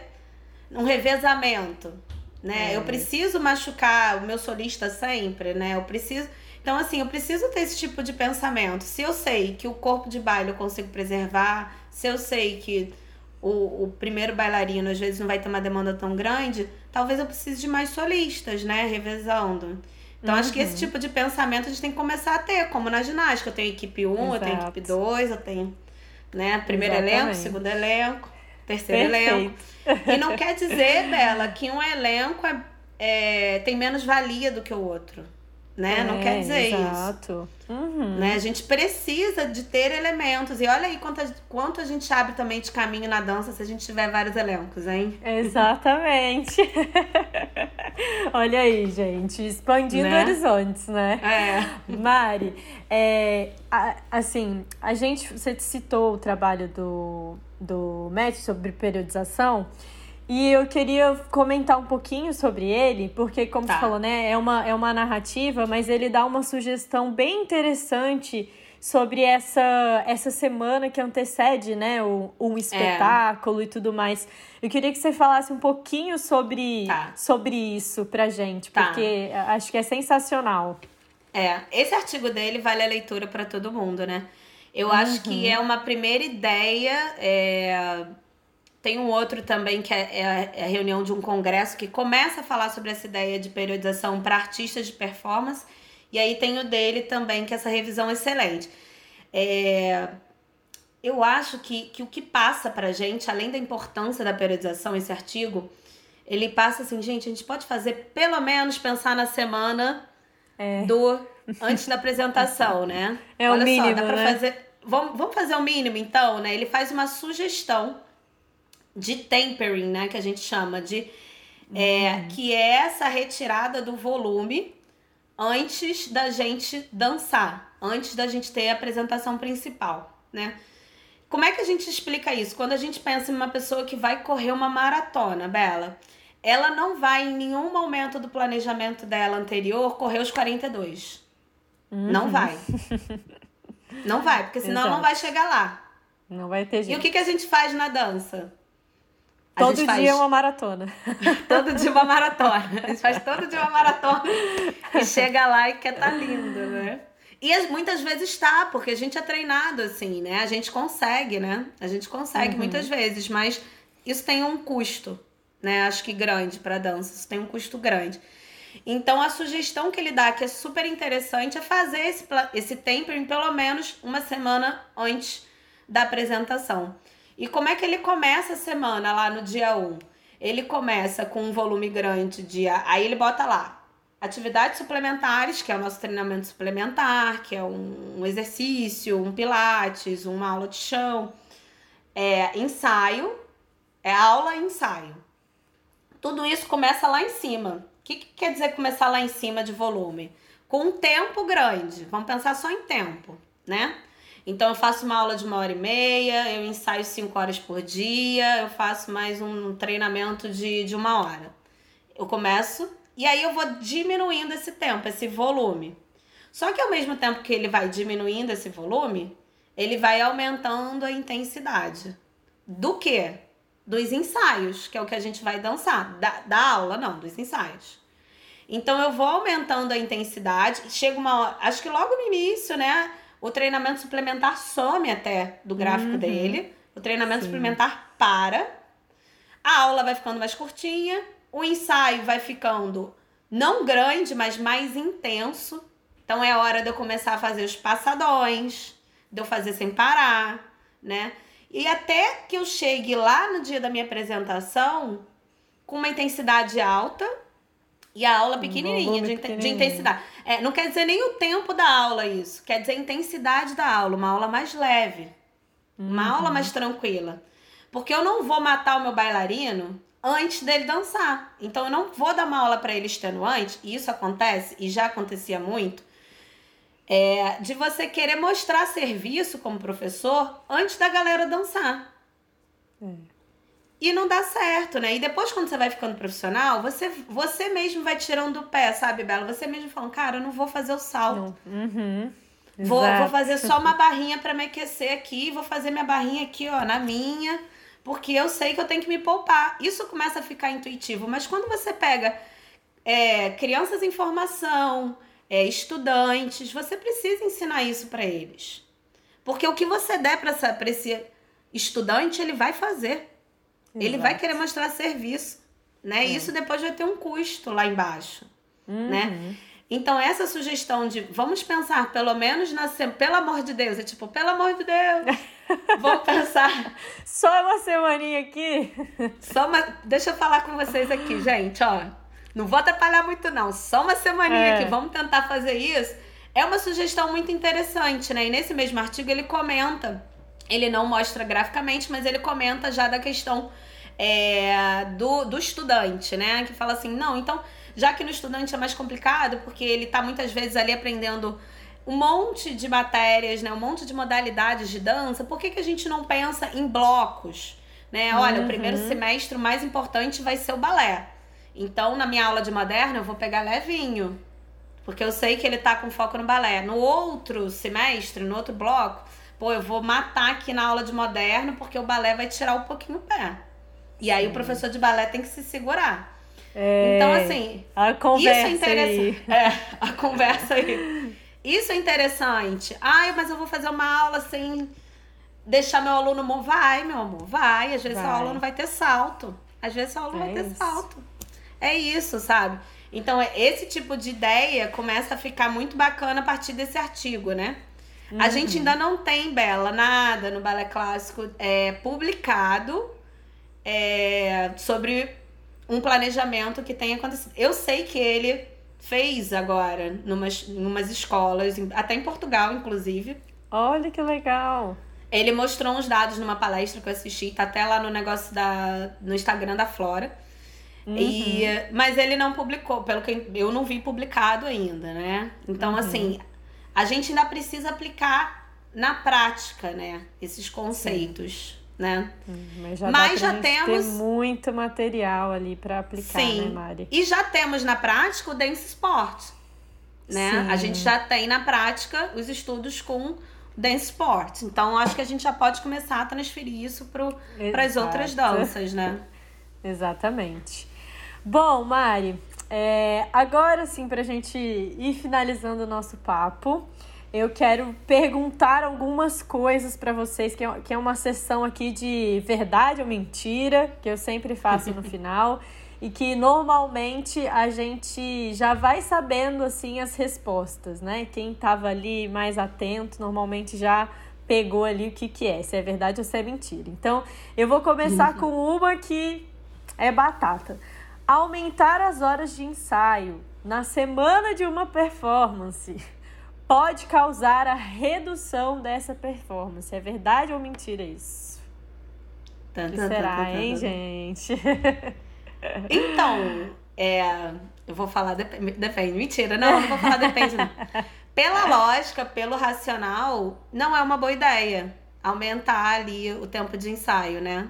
um revezamento, né? É. Eu preciso machucar o meu solista sempre, né? Eu preciso. Então, assim, eu preciso ter esse tipo de pensamento. Se eu sei que o corpo de baile eu consigo preservar, se eu sei que o, o primeiro bailarino às vezes não vai ter uma demanda tão grande, talvez eu precise de mais solistas, né? Revezando. Então, uhum. acho que esse uhum. tipo de pensamento a gente tem que começar a ter, como na ginástica. Eu tenho equipe 1, um, eu tenho equipe 2, eu tenho né, primeiro Exatamente. elenco, segundo elenco, terceiro Perfeito. elenco. E não quer dizer, Bela, que um elenco é, é, tem menos valia do que o outro né? É, não quer dizer exato. isso. Uhum. Né? A gente precisa de ter elementos. E olha aí quanto a, quanto a gente abre também de caminho na dança se a gente tiver vários elencos, hein? Exatamente. olha aí, gente, expandindo né? horizontes, né? É. Mari, é, assim, a gente, você citou o trabalho do, do Matt sobre periodização. E eu queria comentar um pouquinho sobre ele, porque, como tá. você falou, né, é uma, é uma narrativa, mas ele dá uma sugestão bem interessante sobre essa, essa semana que antecede, né, o, um espetáculo é. e tudo mais. Eu queria que você falasse um pouquinho sobre, tá. sobre isso pra gente, tá. porque acho que é sensacional. É, esse artigo dele vale a leitura para todo mundo, né? Eu uhum. acho que uhum. é uma primeira ideia. É... Tem um outro também que é, é, é a reunião de um congresso que começa a falar sobre essa ideia de periodização para artistas de performance. E aí tem o dele também, que é essa revisão excelente. É... Eu acho que, que o que passa pra gente, além da importância da periodização, esse artigo, ele passa assim, gente, a gente pode fazer pelo menos pensar na semana é. do antes da apresentação, né? É Olha o mínimo, só, dá pra né? fazer. Vamos, vamos fazer o mínimo, então, né? Ele faz uma sugestão de tempering, né? Que a gente chama de. É, uhum. Que é essa retirada do volume antes da gente dançar, antes da gente ter a apresentação principal, né? Como é que a gente explica isso? Quando a gente pensa em uma pessoa que vai correr uma maratona, Bela, ela não vai em nenhum momento do planejamento dela anterior correr os 42. Uhum. Não vai. Não vai, porque senão Exato. não vai chegar lá. Não vai ter jeito. E o que, que a gente faz na dança? A todo dia faz... uma maratona. todo dia uma maratona. A gente faz todo dia uma maratona e chega lá e quer estar tá lindo, né? E muitas vezes está, porque a gente é treinado assim, né? A gente consegue, né? A gente consegue uhum. muitas vezes, mas isso tem um custo, né? Acho que grande para dança, isso tem um custo grande. Então a sugestão que ele dá, que é super interessante, é fazer esse, esse tempering pelo menos uma semana antes da apresentação. E como é que ele começa a semana lá no dia 1? Ele começa com um volume grande de. Aí ele bota lá atividades suplementares, que é o nosso treinamento suplementar, que é um, exercício, um pilates, uma aula de chão, é ensaio, é aula e ensaio. Tudo isso começa lá em cima. O que, que quer dizer começar lá em cima de volume? Com um tempo grande. Vamos pensar só em tempo, né? Então eu faço uma aula de uma hora e meia, eu ensaio cinco horas por dia, eu faço mais um treinamento de, de uma hora. Eu começo e aí eu vou diminuindo esse tempo, esse volume. Só que ao mesmo tempo que ele vai diminuindo esse volume, ele vai aumentando a intensidade. Do que? Dos ensaios, que é o que a gente vai dançar. Da, da aula, não, dos ensaios. Então eu vou aumentando a intensidade. Chega uma hora, acho que logo no início, né? O treinamento suplementar some até do gráfico uhum. dele. O treinamento Sim. suplementar para. A aula vai ficando mais curtinha o ensaio vai ficando não grande, mas mais intenso. Então é hora de eu começar a fazer os passadões, de eu fazer sem parar, né? E até que eu chegue lá no dia da minha apresentação com uma intensidade alta e a aula pequenininha, de, pequenininho. de, intensidade. É, não quer dizer nem o tempo da aula isso, quer dizer a intensidade da aula, uma aula mais leve, uma uhum. aula mais tranquila. Porque eu não vou matar o meu bailarino antes dele dançar. Então eu não vou dar uma aula para ele extenuante, e isso acontece e já acontecia muito. É, de você querer mostrar serviço como professor antes da galera dançar. É. E não dá certo, né? E depois, quando você vai ficando profissional, você, você mesmo vai tirando do pé, sabe, Bela? Você mesmo falando, cara, eu não vou fazer o salto. Uhum. Vou, vou fazer só uma barrinha para me aquecer aqui, vou fazer minha barrinha aqui, ó, na minha porque eu sei que eu tenho que me poupar. Isso começa a ficar intuitivo, mas quando você pega é, crianças em formação, é, estudantes, você precisa ensinar isso para eles. Porque o que você der para esse estudante, ele vai fazer. Exato. Ele vai querer mostrar serviço, né? É. Isso depois vai ter um custo lá embaixo, né? uhum. né? Então, essa sugestão de vamos pensar pelo menos na semana, pelo amor de Deus, é tipo, pelo amor de Deus, vamos pensar. Só uma semaninha aqui. Só uma. Deixa eu falar com vocês aqui, gente, ó. Não vou atrapalhar muito, não. Só uma semaninha é. aqui, vamos tentar fazer isso. É uma sugestão muito interessante, né? E nesse mesmo artigo ele comenta, ele não mostra graficamente, mas ele comenta já da questão é, do, do estudante, né? Que fala assim, não, então já que no estudante é mais complicado, porque ele está muitas vezes ali aprendendo um monte de matérias, né? Um monte de modalidades de dança. Por que, que a gente não pensa em blocos? Né? Olha, uhum. o primeiro semestre o mais importante vai ser o balé. Então, na minha aula de moderna, eu vou pegar levinho. Porque eu sei que ele tá com foco no balé. No outro semestre, no outro bloco, pô, eu vou matar aqui na aula de moderno porque o balé vai tirar um pouquinho o pé. E aí Sim. o professor de balé tem que se segurar. É, então, assim, a conversa isso é interessante. Aí. É, a conversa aí. Isso é interessante. Ai, mas eu vou fazer uma aula sem deixar meu aluno. Vai, meu amor, vai. Às vezes vai. o aluno vai ter salto. Às vezes o aluno é vai ter isso. salto. É isso, sabe? Então, é, esse tipo de ideia começa a ficar muito bacana a partir desse artigo, né? Uhum. A gente ainda não tem, Bela, nada no Balé Clássico é, publicado é, sobre um planejamento que tenha acontecido. Eu sei que ele fez agora numas, numas escolas, até em Portugal, inclusive. Olha que legal! Ele mostrou uns dados numa palestra que eu assisti, tá até lá no negócio da. no Instagram da Flora. Uhum. E, mas ele não publicou, pelo que eu não vi publicado ainda, né? Então, uhum. assim, a gente ainda precisa aplicar na prática, né? Esses conceitos. Sim. Né? Hum, mas já, Mas já temos muito material ali para aplicar, né, Sim. né, Mari? E já temos na prática o Dance Sport. Né? Sim. A gente já tem na prática os estudos com dance sport. Então acho que a gente já pode começar a transferir isso para as outras danças, né? Exatamente. Bom, Mari, é, agora sim, para a gente ir finalizando o nosso papo, eu quero perguntar algumas coisas para vocês, que é, que é uma sessão aqui de verdade ou mentira, que eu sempre faço no final, e que normalmente a gente já vai sabendo assim as respostas, né? Quem estava ali mais atento normalmente já pegou ali o que, que é, se é verdade ou se é mentira. Então, eu vou começar uhum. com uma que é batata. Aumentar as horas de ensaio na semana de uma performance pode causar a redução dessa performance. É verdade ou mentira isso? O que será, hein, gente? Então, é, eu vou falar depende, depende. Mentira, não, não vou falar depende, não. Pela lógica, pelo racional, não é uma boa ideia aumentar ali o tempo de ensaio, né?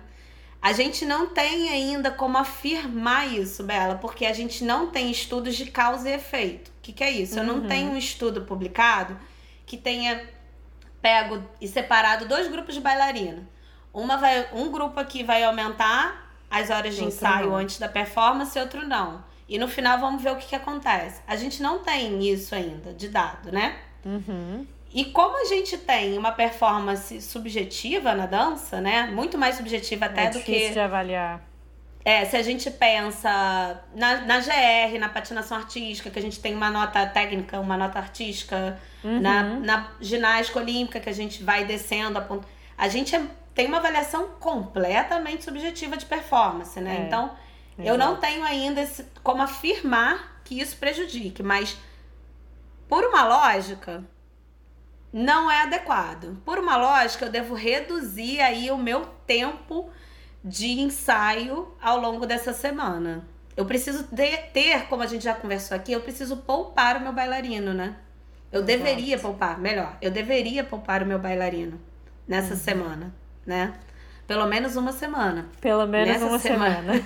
A gente não tem ainda como afirmar isso, Bela, porque a gente não tem estudos de causa e efeito. O que, que é isso? Eu não uhum. tenho um estudo publicado que tenha pego e separado dois grupos de bailarina. Uma vai, um grupo aqui vai aumentar as horas de outro ensaio não. antes da performance e outro não. E no final vamos ver o que, que acontece. A gente não tem isso ainda de dado, né? Uhum. E como a gente tem uma performance subjetiva na dança, né? Muito mais subjetiva até é do que. de avaliar. É, se a gente pensa na, na GR, na patinação artística, que a gente tem uma nota técnica, uma nota artística, uhum. na, na ginástica olímpica, que a gente vai descendo a ponto. A gente é, tem uma avaliação completamente subjetiva de performance, né? É, então, exato. eu não tenho ainda esse, como afirmar que isso prejudique, mas por uma lógica, não é adequado. Por uma lógica, eu devo reduzir aí o meu tempo de ensaio ao longo dessa semana. Eu preciso ter, como a gente já conversou aqui, eu preciso poupar o meu bailarino, né? Eu Exato. deveria poupar, melhor, eu deveria poupar o meu bailarino nessa uhum. semana, né? Pelo menos uma semana. Pelo menos Nessa uma semana. semana.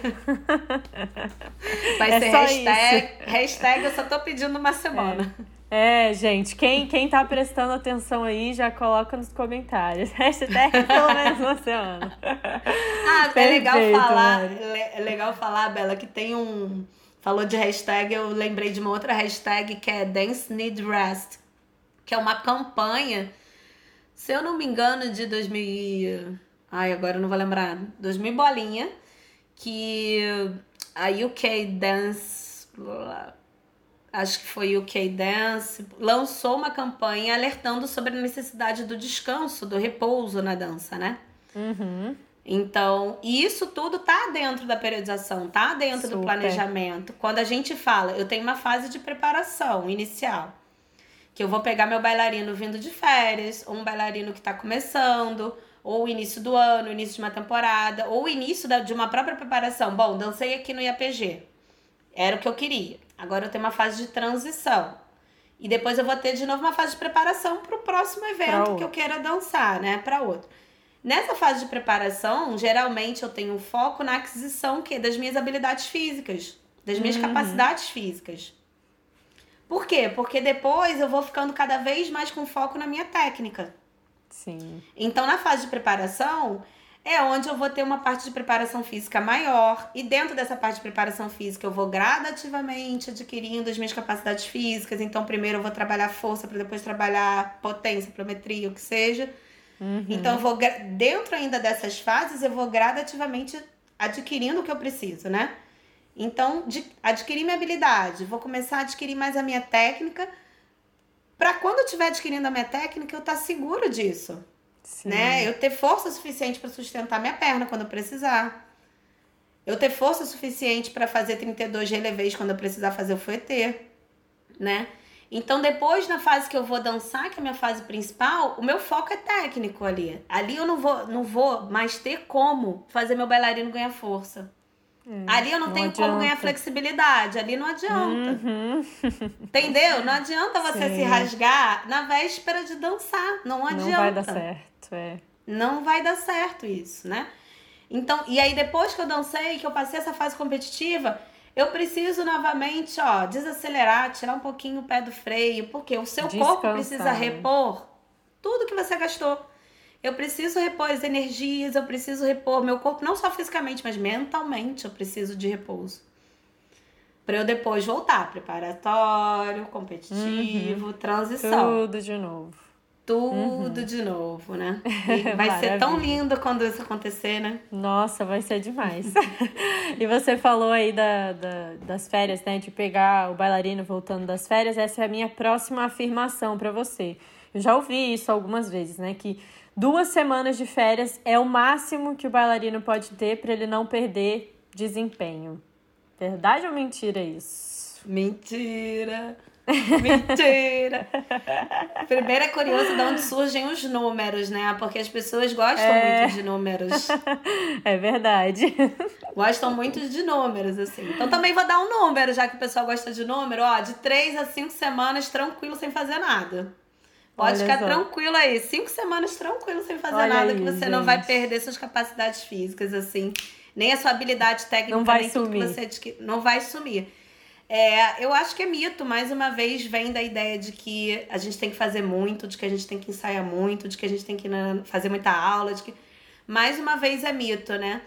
Vai é ser hashtag, hashtag eu só tô pedindo uma semana. É. É, gente, quem, quem tá prestando atenção aí já coloca nos comentários. Hashtag pelo menos uma semana. Ah, é legal falar, é legal falar, Bela, que tem um. Falou de hashtag, eu lembrei de uma outra hashtag que é Dance Need Rest, que é uma campanha, se eu não me engano, de 2000. Ai, agora eu não vou lembrar. 2000 bolinha, que a UK Dance acho que foi o UK Dance, lançou uma campanha alertando sobre a necessidade do descanso, do repouso na dança, né? Uhum. Então, isso tudo tá dentro da periodização, tá dentro Super. do planejamento. Quando a gente fala, eu tenho uma fase de preparação inicial, que eu vou pegar meu bailarino vindo de férias, ou um bailarino que está começando, ou o início do ano, o início de uma temporada, ou o início da, de uma própria preparação. Bom, dancei aqui no IAPG. Era o que eu queria. Agora eu tenho uma fase de transição. E depois eu vou ter de novo uma fase de preparação para o próximo evento que eu queira dançar, né? Para outro. Nessa fase de preparação, geralmente eu tenho foco na aquisição que das minhas habilidades físicas, das minhas uhum. capacidades físicas. Por quê? Porque depois eu vou ficando cada vez mais com foco na minha técnica. Sim. Então, na fase de preparação, é onde eu vou ter uma parte de preparação física maior. E dentro dessa parte de preparação física, eu vou gradativamente adquirindo as minhas capacidades físicas. Então, primeiro eu vou trabalhar força, para depois trabalhar potência, pliometria, o que seja. Uhum. Então, eu vou, dentro ainda dessas fases, eu vou gradativamente adquirindo o que eu preciso, né? Então, de, adquirir minha habilidade, vou começar a adquirir mais a minha técnica, para quando eu estiver adquirindo a minha técnica, eu estar tá seguro disso. Sim. Né? Eu ter força suficiente para sustentar minha perna quando eu precisar. Eu ter força suficiente para fazer 32 relevés quando eu precisar fazer o fouetê, né? Então, depois, na fase que eu vou dançar, que é a minha fase principal, o meu foco é técnico ali. Ali eu não vou, não vou mais ter como fazer meu bailarino ganhar força. É, ali eu não, não tenho adianta. como ganhar flexibilidade. Ali não adianta. Uhum. Entendeu? Não adianta você Sim. se rasgar na véspera de dançar. Não adianta. Não vai dar certo, é. Não vai dar certo isso, né? Então, e aí depois que eu dancei, que eu passei essa fase competitiva, eu preciso novamente, ó, desacelerar, tirar um pouquinho o pé do freio, porque o seu corpo Descansar, precisa né? repor tudo que você gastou. Eu preciso repor as energias, eu preciso repor meu corpo, não só fisicamente, mas mentalmente eu preciso de repouso. Pra eu depois voltar, preparatório, competitivo, transição Tudo de novo. tudo de novo, né? E vai ser tão lindo quando isso acontecer, né? Nossa, vai ser demais. e você falou aí da, da- das férias, né? De pegar o bailarino voltando das férias. Essa é a minha próxima afirmação pra você. Eu já ouvi isso algumas vezes, né? Que duas semanas de férias é o máximo que o bailarino pode ter pra ele não perder desempenho. Verdade ou mentira isso? Mentira! Mentira! Primeiro é curioso de onde surgem os números, né? Porque as pessoas gostam É. muito de números. É verdade. Gostam muito de números, assim. Então também vou dar um número, já que o pessoal gosta de número, ó, de três a cinco semanas tranquilo sem fazer nada. Pode Olha ficar só. tranquilo aí, cinco semanas tranquilo sem fazer Olha nada, aí, que você não vai gente. perder suas capacidades físicas, assim. Nem a sua habilidade técnica, Não vai nem tudo que sumir. você adquire. Não vai sumir. É, eu acho que é mito, mais uma vez, vem da ideia de que a gente tem que fazer muito, de que a gente tem que ensaiar muito, de que a gente tem que né, fazer muita aula, de que. Mais uma vez é mito, né?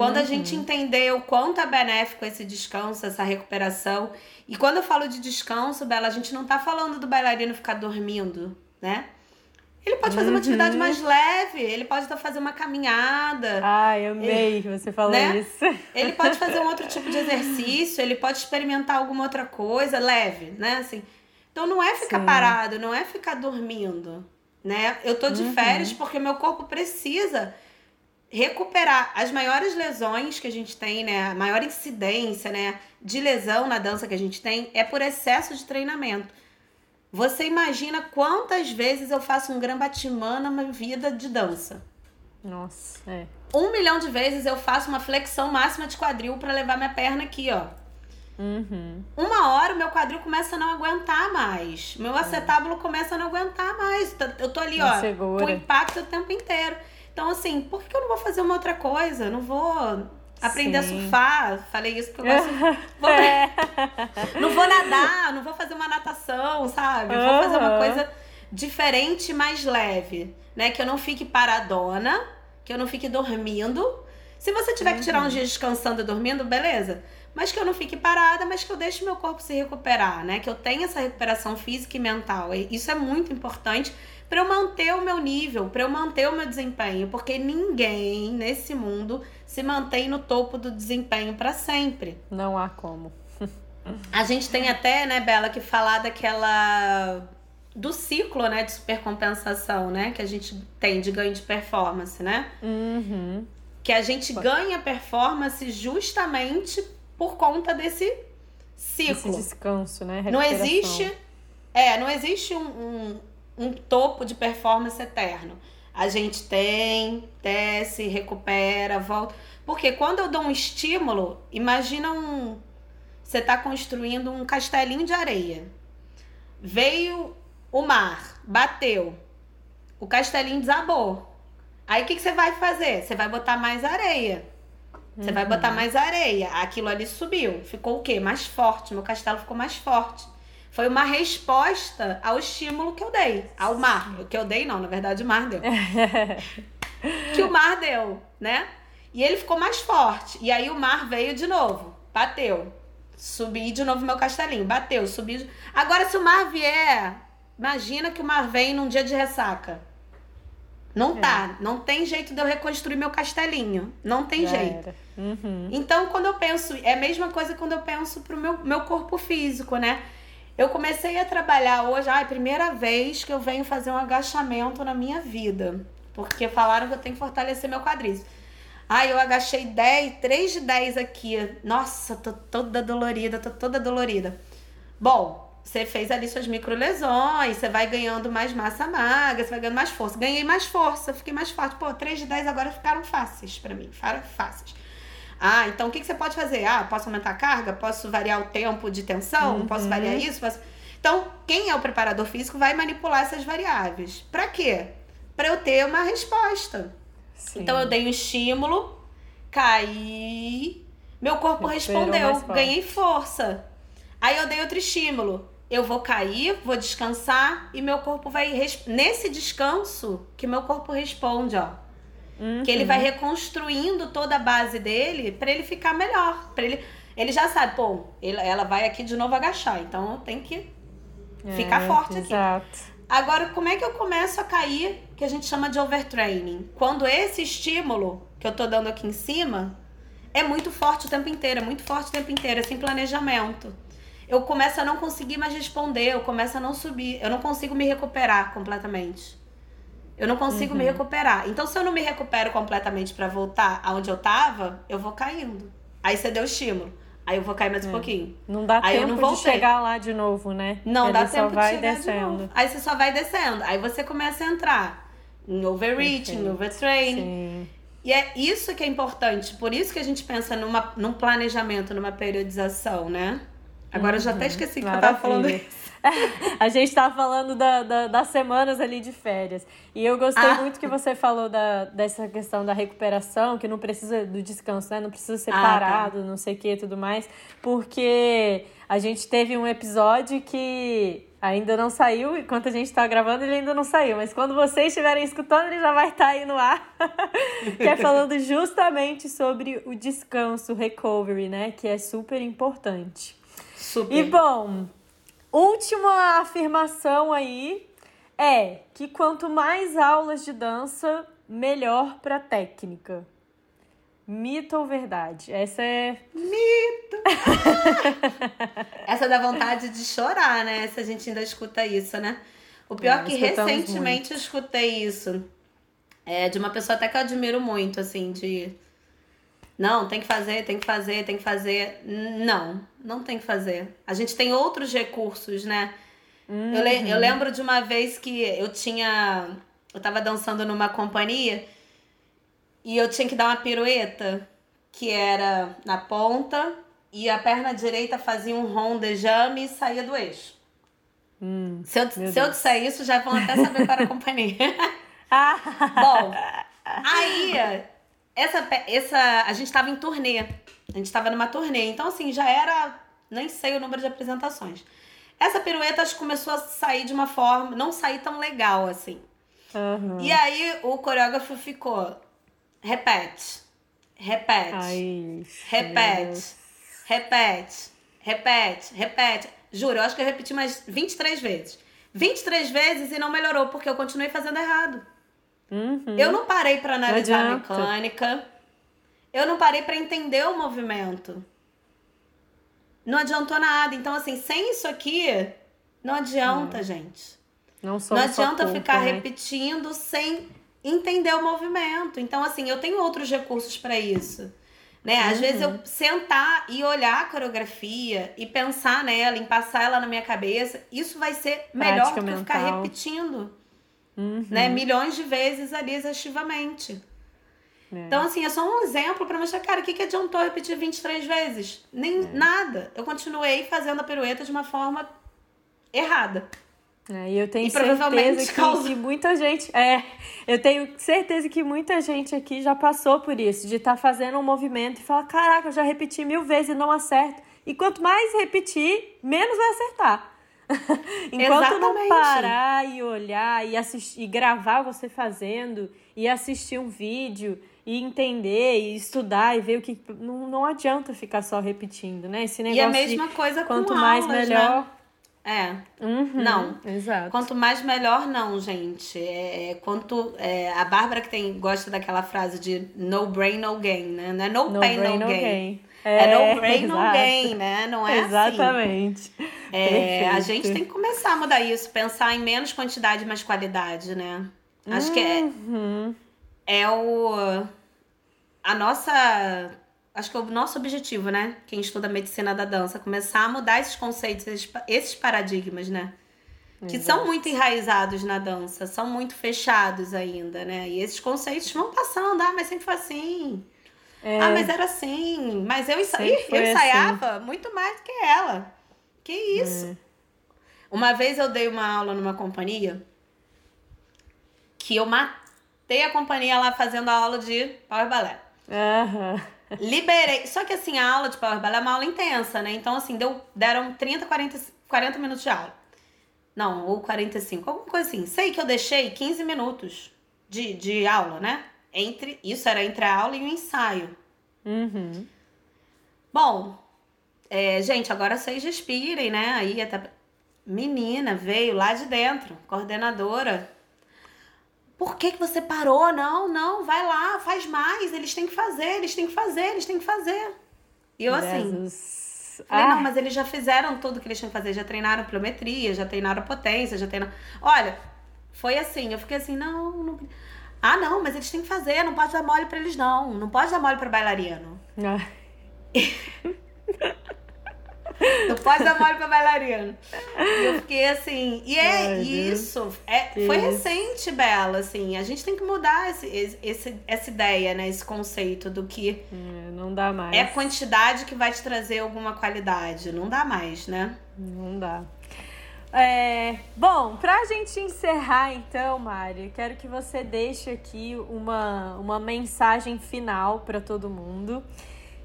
Quando a gente entender o quanto é benéfico esse descanso, essa recuperação. E quando eu falo de descanso, Bela, a gente não tá falando do bailarino ficar dormindo, né? Ele pode fazer uma atividade mais leve, ele pode estar fazendo uma caminhada. Ai, amei que você falou Né? isso. Ele pode fazer um outro tipo de exercício, ele pode experimentar alguma outra coisa leve, né? Assim. Então não é ficar Sim. parado, não é ficar dormindo, né? Eu tô de Uhum. férias porque meu corpo precisa recuperar as maiores lesões que a gente tem, né? A maior incidência, né, de lesão na dança que a gente tem é por excesso de treinamento. Você imagina quantas vezes eu faço um gran batimã na minha vida de dança? Nossa, é. Um milhão de vezes eu faço uma flexão máxima de quadril para levar minha perna aqui, ó. Uhum. Uma hora o meu quadril começa a não aguentar mais. Meu acetábulo começa a não aguentar mais. Eu tô ali, Não ó, segura. com impacto o tempo inteiro. Então, assim, por que eu não vou fazer uma outra coisa? Não vou aprender Sim. a surfar. Falei isso porque eu gosto. Vou- É. Não vou nadar, não vou fazer uma natação, sabe? Vou fazer uma coisa diferente, mais leve, né? Que eu não fique paradona, que eu não fique dormindo. Se você tiver que tirar uns dias descansando e dormindo, beleza. Mas que eu não fique parada, mas que eu deixe meu corpo se recuperar, né? Que eu tenha essa recuperação física e mental. E Isso é muito importante para eu manter o meu nível, para eu manter o meu desempenho, porque ninguém nesse mundo se mantém no topo do desempenho para sempre. Não há como. A gente tem até, né, Bela, que falar daquela. do ciclo, né, de supercompensação, né, que a gente tem de ganho de performance, né? Uhum. Que a gente ganha performance justamente por conta desse Esse ciclo. descanso, né? Não existe. É, não existe um, um, um topo de performance eterno. A gente tem, desce, recupera, volta. Porque quando eu dou um estímulo, imagina um. Você tá construindo um castelinho de areia. Veio o mar, bateu. O castelinho desabou. Aí o que, que você vai fazer? Você vai botar mais areia. Você vai botar mais areia. Aquilo ali subiu. Ficou o quê? Mais forte. Meu castelo ficou mais forte. Foi uma resposta ao estímulo que eu dei, ao mar. Que eu dei, não, na verdade, o mar deu. que o mar deu, né? E ele ficou mais forte. E aí o mar veio de novo, bateu. Subi de novo meu castelinho, bateu, subi. Agora, se o mar vier, imagina que o mar vem num dia de ressaca. Não é. tá, não tem jeito de eu reconstruir meu castelinho. Não tem Já jeito. Uhum. Então, quando eu penso, é a mesma coisa quando eu penso pro meu, meu corpo físico, né? Eu comecei a trabalhar hoje, ah, é a primeira vez que eu venho fazer um agachamento na minha vida. Porque falaram que eu tenho que fortalecer meu quadríceps. Ah, eu agachei 10, 3 de 10 aqui. Nossa, tô toda dolorida, tô toda dolorida. Bom, você fez ali suas micro lesões, você vai ganhando mais massa magra, você vai ganhando mais força. Ganhei mais força, fiquei mais forte. Pô, 3 de 10 agora ficaram fáceis para mim, ficaram fáceis. Ah, então o que, que você pode fazer? Ah, posso aumentar a carga? Posso variar o tempo de tensão? Uhum. Posso variar isso? Posso... Então, quem é o preparador físico vai manipular essas variáveis. Para quê? Para eu ter uma resposta. Sim. Então, eu dei um estímulo, caí, meu corpo respondeu, ganhei força. Aí eu dei outro estímulo. Eu vou cair, vou descansar e meu corpo vai. Nesse descanso, que meu corpo responde, ó. Uhum. Que ele vai reconstruindo toda a base dele para ele ficar melhor. para ele, ele já sabe, pô, ele, ela vai aqui de novo agachar, então eu tenho que é, ficar forte exato. aqui. Agora, como é que eu começo a cair, que a gente chama de overtraining? Quando esse estímulo que eu tô dando aqui em cima é muito forte o tempo inteiro, é muito forte o tempo inteiro, é sem planejamento eu começo a não conseguir mais responder, eu começo a não subir, eu não consigo me recuperar completamente. Eu não consigo uhum. me recuperar. Então, se eu não me recupero completamente para voltar aonde eu tava, eu vou caindo. Aí você deu estímulo. Aí eu vou cair mais um é. pouquinho. Não dá aí tempo de chegar lá de novo, né? Não Ele dá tempo de vai chegar descendo. de novo. Aí você só vai descendo. Aí você começa a entrar em overreaching, em overtraining. Sim. E é isso que é importante. Por isso que a gente pensa numa, num planejamento, numa periodização, né? Agora eu já até uhum. esqueci que Maravilha. eu tava falando isso. a gente tava falando da, da, das semanas ali de férias. E eu gostei ah. muito que você falou da, dessa questão da recuperação, que não precisa do descanso, né? Não precisa ser ah, parado, tá. não sei o que e tudo mais. Porque a gente teve um episódio que ainda não saiu, enquanto a gente está gravando, ele ainda não saiu. Mas quando vocês estiverem escutando, ele já vai estar tá aí no ar. que é falando justamente sobre o descanso, o recovery, né? Que é super importante. Super. E bom, última afirmação aí é que quanto mais aulas de dança, melhor para técnica. Mito ou verdade? Essa é. Mito! Essa dá vontade de chorar, né? Se a gente ainda escuta isso, né? O pior é, é que recentemente muito. eu escutei isso. É, de uma pessoa até que eu admiro muito, assim, de não, tem que fazer, tem que fazer, tem que fazer. Não, não tem que fazer. A gente tem outros recursos, né? Uhum. Eu, le eu lembro de uma vez que eu tinha. Eu tava dançando numa companhia e eu tinha que dar uma pirueta que era na ponta e a perna direita fazia um rondejame e saía do eixo. Hum, se, eu, se eu disser isso, já vão até saber para a companhia. Bom, aí essa, essa, a gente estava em turnê. A gente estava numa turnê. Então, assim, já era. Nem sei o número de apresentações. Essa pirueta acho que começou a sair de uma forma. Não sair tão legal assim. Uhum. E aí o coreógrafo ficou. Repete. Repete. Ai, repete. Repete. Repete. Repete. Juro, eu acho que eu repeti mais 23 vezes. 23 vezes e não melhorou, porque eu continuei fazendo errado. Uhum. Eu não parei para analisar a mecânica. Eu não parei para entender o movimento. Não adiantou nada. Então, assim, sem isso aqui, não adianta, não. gente. Não, não adianta ficar né? repetindo sem entender o movimento. Então, assim, eu tenho outros recursos para isso. Né? Às uhum. vezes eu sentar e olhar a coreografia e pensar nela, em passar ela na minha cabeça, isso vai ser melhor do que eu ficar repetindo uhum. né? Milhões de vezes ali exaustivamente. É. Então, assim, é só um exemplo para mostrar, cara, o que, que adiantou repetir 23 vezes? Nem é. nada. Eu continuei fazendo a pirueta de uma forma errada. É, e eu tenho e certeza que, que, muita gente. É, eu tenho certeza que muita gente aqui já passou por isso, de estar tá fazendo um movimento e falar: caraca, eu já repeti mil vezes e não acerto. E quanto mais repetir, menos vai acertar. Enquanto Exatamente. não parar e olhar e assistir e gravar você fazendo e assistir um vídeo e entender e estudar e ver o que não, não adianta ficar só repetindo, né? Esse negócio e a mesma de, coisa quanto com mais aulas, melhor. Né? É. Uhum, não. Exato. Quanto mais melhor, não, gente. É, é quanto. É, a Bárbara que tem, gosta daquela frase de no brain, no gain, né? Não é no, no pain, brain, no, gain. gain. É, é, no brain, no gain, né? Não é Exatamente. assim. Exatamente. É, a gente tem que começar a mudar isso, pensar em menos quantidade, mais qualidade, né? Acho uhum. que é, uhum. é o. A nossa. Acho que é o nosso objetivo, né? Quem estuda medicina da dança, começar a mudar esses conceitos, esses, esses paradigmas, né? que Exato. são muito enraizados na dança, são muito fechados ainda, né? E esses conceitos vão passando, ah, mas sempre foi assim. É. Ah, mas era assim. Mas eu, ensa... eu assim. ensaiava assim. muito mais do que ela. Que isso? É. Uma vez eu dei uma aula numa companhia que eu matei a companhia lá fazendo a aula de Power Ballet. Uhum. Liberei. Só que assim, a aula de Power Ballet é uma aula intensa, né? Então, assim, deu, deram 30, 40, 40 minutos de aula. Não, ou 45, alguma coisa assim. Sei que eu deixei 15 minutos de, de aula, né? Entre, isso era entre a aula e o ensaio. Uhum. Bom, é, gente, agora vocês respirem, né? Aí até. Menina veio lá de dentro, coordenadora. Por que, que você parou? Não, não, vai lá, faz mais. Eles têm que fazer, eles têm que fazer, eles têm que fazer. E eu assim. Jesus. Falei, ah. não, mas eles já fizeram tudo que eles tinham que fazer. Já treinaram pliometria, já treinaram potência, já treinaram. Olha, foi assim. Eu fiquei assim, não, não. Ah, não, mas eles têm que fazer, não pode dar mole pra eles, não. Não pode dar mole pra bailarino. Ah. não pode dar mole pra bailarino. E eu fiquei assim. E é Ai, isso. É, foi recente, Bela, assim. A gente tem que mudar esse, esse, essa ideia, né? Esse conceito do que. É, não dá mais. É a quantidade que vai te trazer alguma qualidade. Não dá mais, né? Não dá. É, bom, pra gente encerrar então, Mari, quero que você deixe aqui uma, uma mensagem final para todo mundo.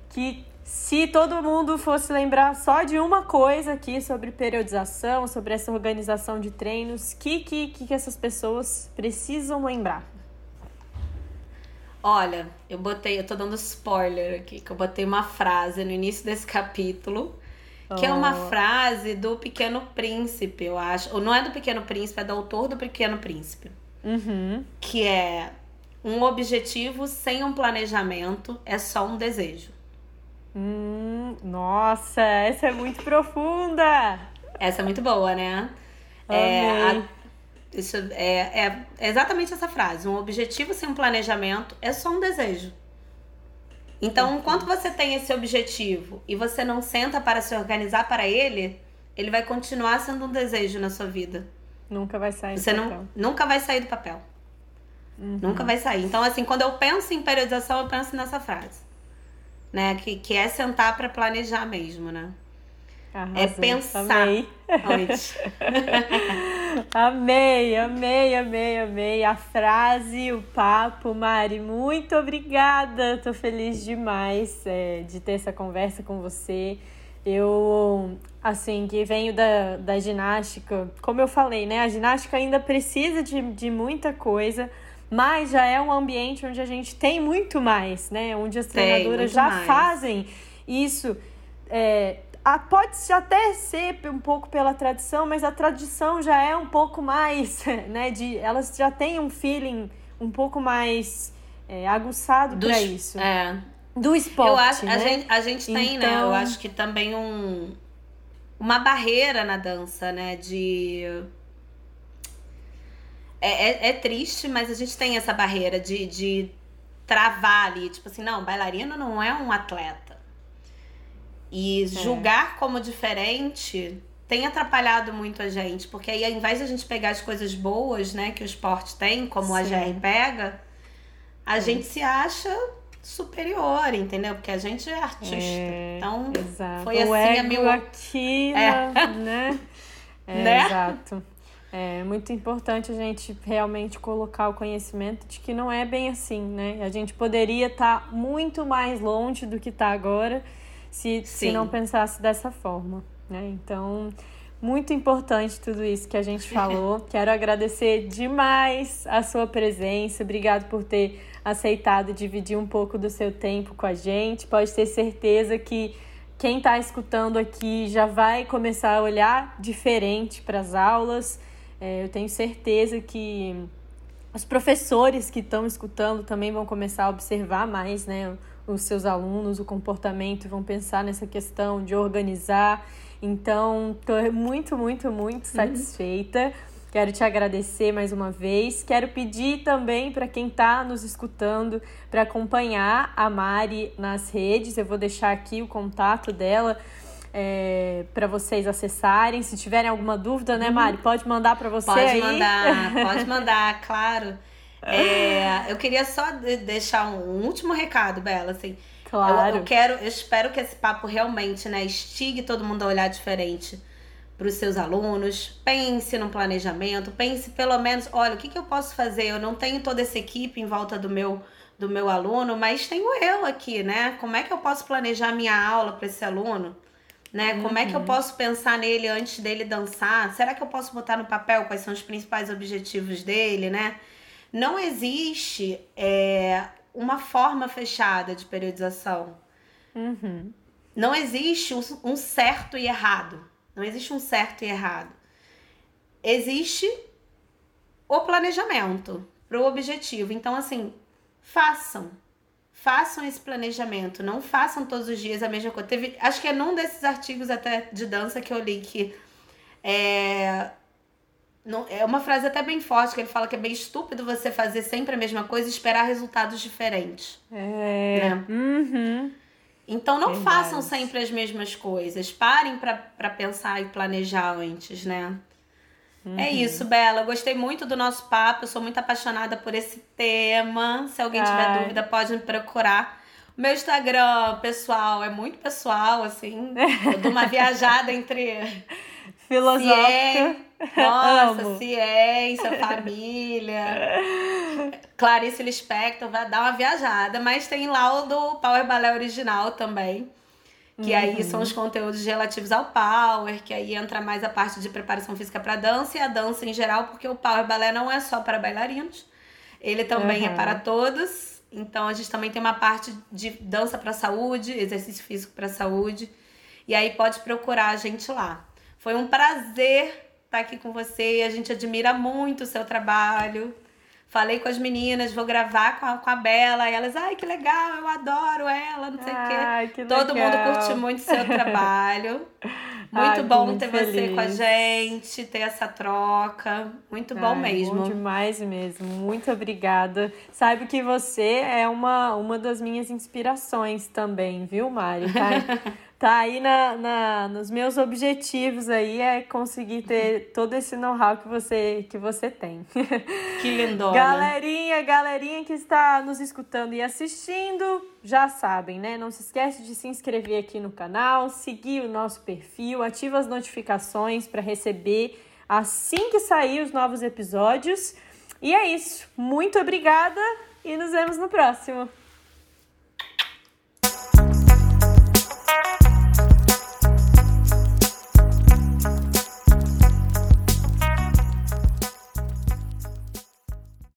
Que se todo mundo fosse lembrar só de uma coisa aqui sobre periodização, sobre essa organização de treinos, o que, que, que essas pessoas precisam lembrar? Olha, eu botei, eu tô dando spoiler aqui, que eu botei uma frase no início desse capítulo que oh. é uma frase do Pequeno Príncipe, eu acho. Ou não é do Pequeno Príncipe, é do autor do Pequeno Príncipe. Uhum. Que é um objetivo sem um planejamento é só um desejo. Hum, nossa, essa é muito profunda. Essa é muito boa, né? É, a, isso é, é exatamente essa frase. Um objetivo sem um planejamento é só um desejo. Então, enquanto você tem esse objetivo e você não senta para se organizar para ele, ele vai continuar sendo um desejo na sua vida. Nunca vai sair você do não, papel. Nunca vai sair do papel. Uhum. Nunca vai sair. Então, assim, quando eu penso em periodização, eu penso nessa frase. Né? Que, que é sentar para planejar mesmo, né? Arrasou. É pensar amei. amei, amei, amei, amei a frase, o papo, Mari. Muito obrigada. Tô feliz demais é, de ter essa conversa com você. Eu, assim, que venho da, da ginástica, como eu falei, né? A ginástica ainda precisa de, de muita coisa, mas já é um ambiente onde a gente tem muito mais, né? Onde as treinadoras já mais. fazem isso. É, a, pode até ser um pouco pela tradição, mas a tradição já é um pouco mais, né? De, elas já têm um feeling um pouco mais é, aguçado para isso. É. Do esporte. Eu acho, né? a gente, a gente tem, então... né? Eu então acho que também um, uma barreira na dança, né? De. É, é, é, triste, mas a gente tem essa barreira de, de travar ali. Tipo assim, não, bailarino não é um atleta. E é. julgar como diferente tem atrapalhado muito a gente, porque aí ao invés de a gente pegar as coisas boas, né, que o esporte tem, como Sim. a GR pega, a Sim. gente se acha superior, entendeu? Porque a gente é artista. É, então, exato. foi assim o ego a meu aqui, é. né? É, né? Exato. É muito importante a gente realmente colocar o conhecimento de que não é bem assim, né? A gente poderia estar tá muito mais longe do que está agora se, se não pensasse dessa forma. Né? Então, Muito importante tudo isso que a gente falou. Quero agradecer demais a sua presença. Obrigado por ter aceitado dividir um pouco do seu tempo com a gente. Pode ter certeza que quem está escutando aqui já vai começar a olhar diferente para as aulas. É, eu tenho certeza que os professores que estão escutando também vão começar a observar mais né, os seus alunos, o comportamento, vão pensar nessa questão de organizar. Então, estou muito, muito, muito uhum. satisfeita. Quero te agradecer mais uma vez. Quero pedir também para quem está nos escutando para acompanhar a Mari nas redes. Eu vou deixar aqui o contato dela. É, para vocês acessarem. Se tiverem alguma dúvida, né, uhum. Mari? Pode mandar para você pode aí. Pode mandar, pode mandar, claro. É, eu queria só deixar um último recado, Bela, assim. Claro. Eu, eu, quero, eu espero que esse papo realmente, né, instigue todo mundo a olhar diferente para os seus alunos. Pense no planejamento, pense pelo menos, olha, o que, que eu posso fazer? Eu não tenho toda essa equipe em volta do meu do meu aluno, mas tenho eu aqui, né? Como é que eu posso planejar minha aula para esse aluno? Né? Uhum. Como é que eu uhum. posso pensar nele antes dele dançar? Será que eu posso botar no papel quais são os principais objetivos dele, né? Não existe é, uma forma fechada de periodização. Uhum. Não existe um certo e errado. Não existe um certo e errado. Existe o planejamento para o objetivo. Então, assim, façam. Façam esse planejamento. Não façam todos os dias a mesma coisa. Teve, acho que é num desses artigos até de dança que eu li que é, não, é uma frase até bem forte que ele fala que é bem estúpido você fazer sempre a mesma coisa e esperar resultados diferentes. É. Né? Uhum. Então não Verdade. façam sempre as mesmas coisas. Parem para pensar e planejar antes, né? É uhum. É isso, Bela. Eu gostei muito do nosso papo. Eu sou muito apaixonada por esse tema. Se alguém tiver Ai. dúvida, pode me procurar. O meu Instagram, pessoal, é muito pessoal, assim. Eu dou uma viajada entre filosófica. Nossa, Amo. ciência, família. Clarice Lispector vai dar uma viajada, mas tem lá o do Power Ballet original também. Que uhum. aí são os conteúdos relativos ao Power, que aí entra mais a parte de preparação física para dança e a dança em geral, porque o Power Ballet não é só para bailarinos, ele também uhum. é para todos. Então a gente também tem uma parte de dança para saúde, exercício físico para saúde. E aí pode procurar a gente lá. Foi um prazer estar aqui com você. A gente admira muito o seu trabalho. Falei com as meninas, vou gravar com a, com a Bela. E elas, ai, que legal, eu adoro ela, não sei o quê. Que Todo legal. mundo curte muito o seu trabalho. Muito ai, bom muito ter feliz. você com a gente, ter essa troca. Muito bom ai, mesmo. Bom demais mesmo. Muito obrigada. Saiba que você é uma, uma das minhas inspirações também, viu, Mari? Tá? tá aí na, na, nos meus objetivos aí é conseguir ter todo esse know-how que você, que você tem. Que lindona. Galerinha, galerinha que está nos escutando e assistindo, já sabem, né? Não se esquece de se inscrever aqui no canal, seguir o nosso perfil, ativa as notificações para receber assim que sair os novos episódios. E é isso. Muito obrigada e nos vemos no próximo.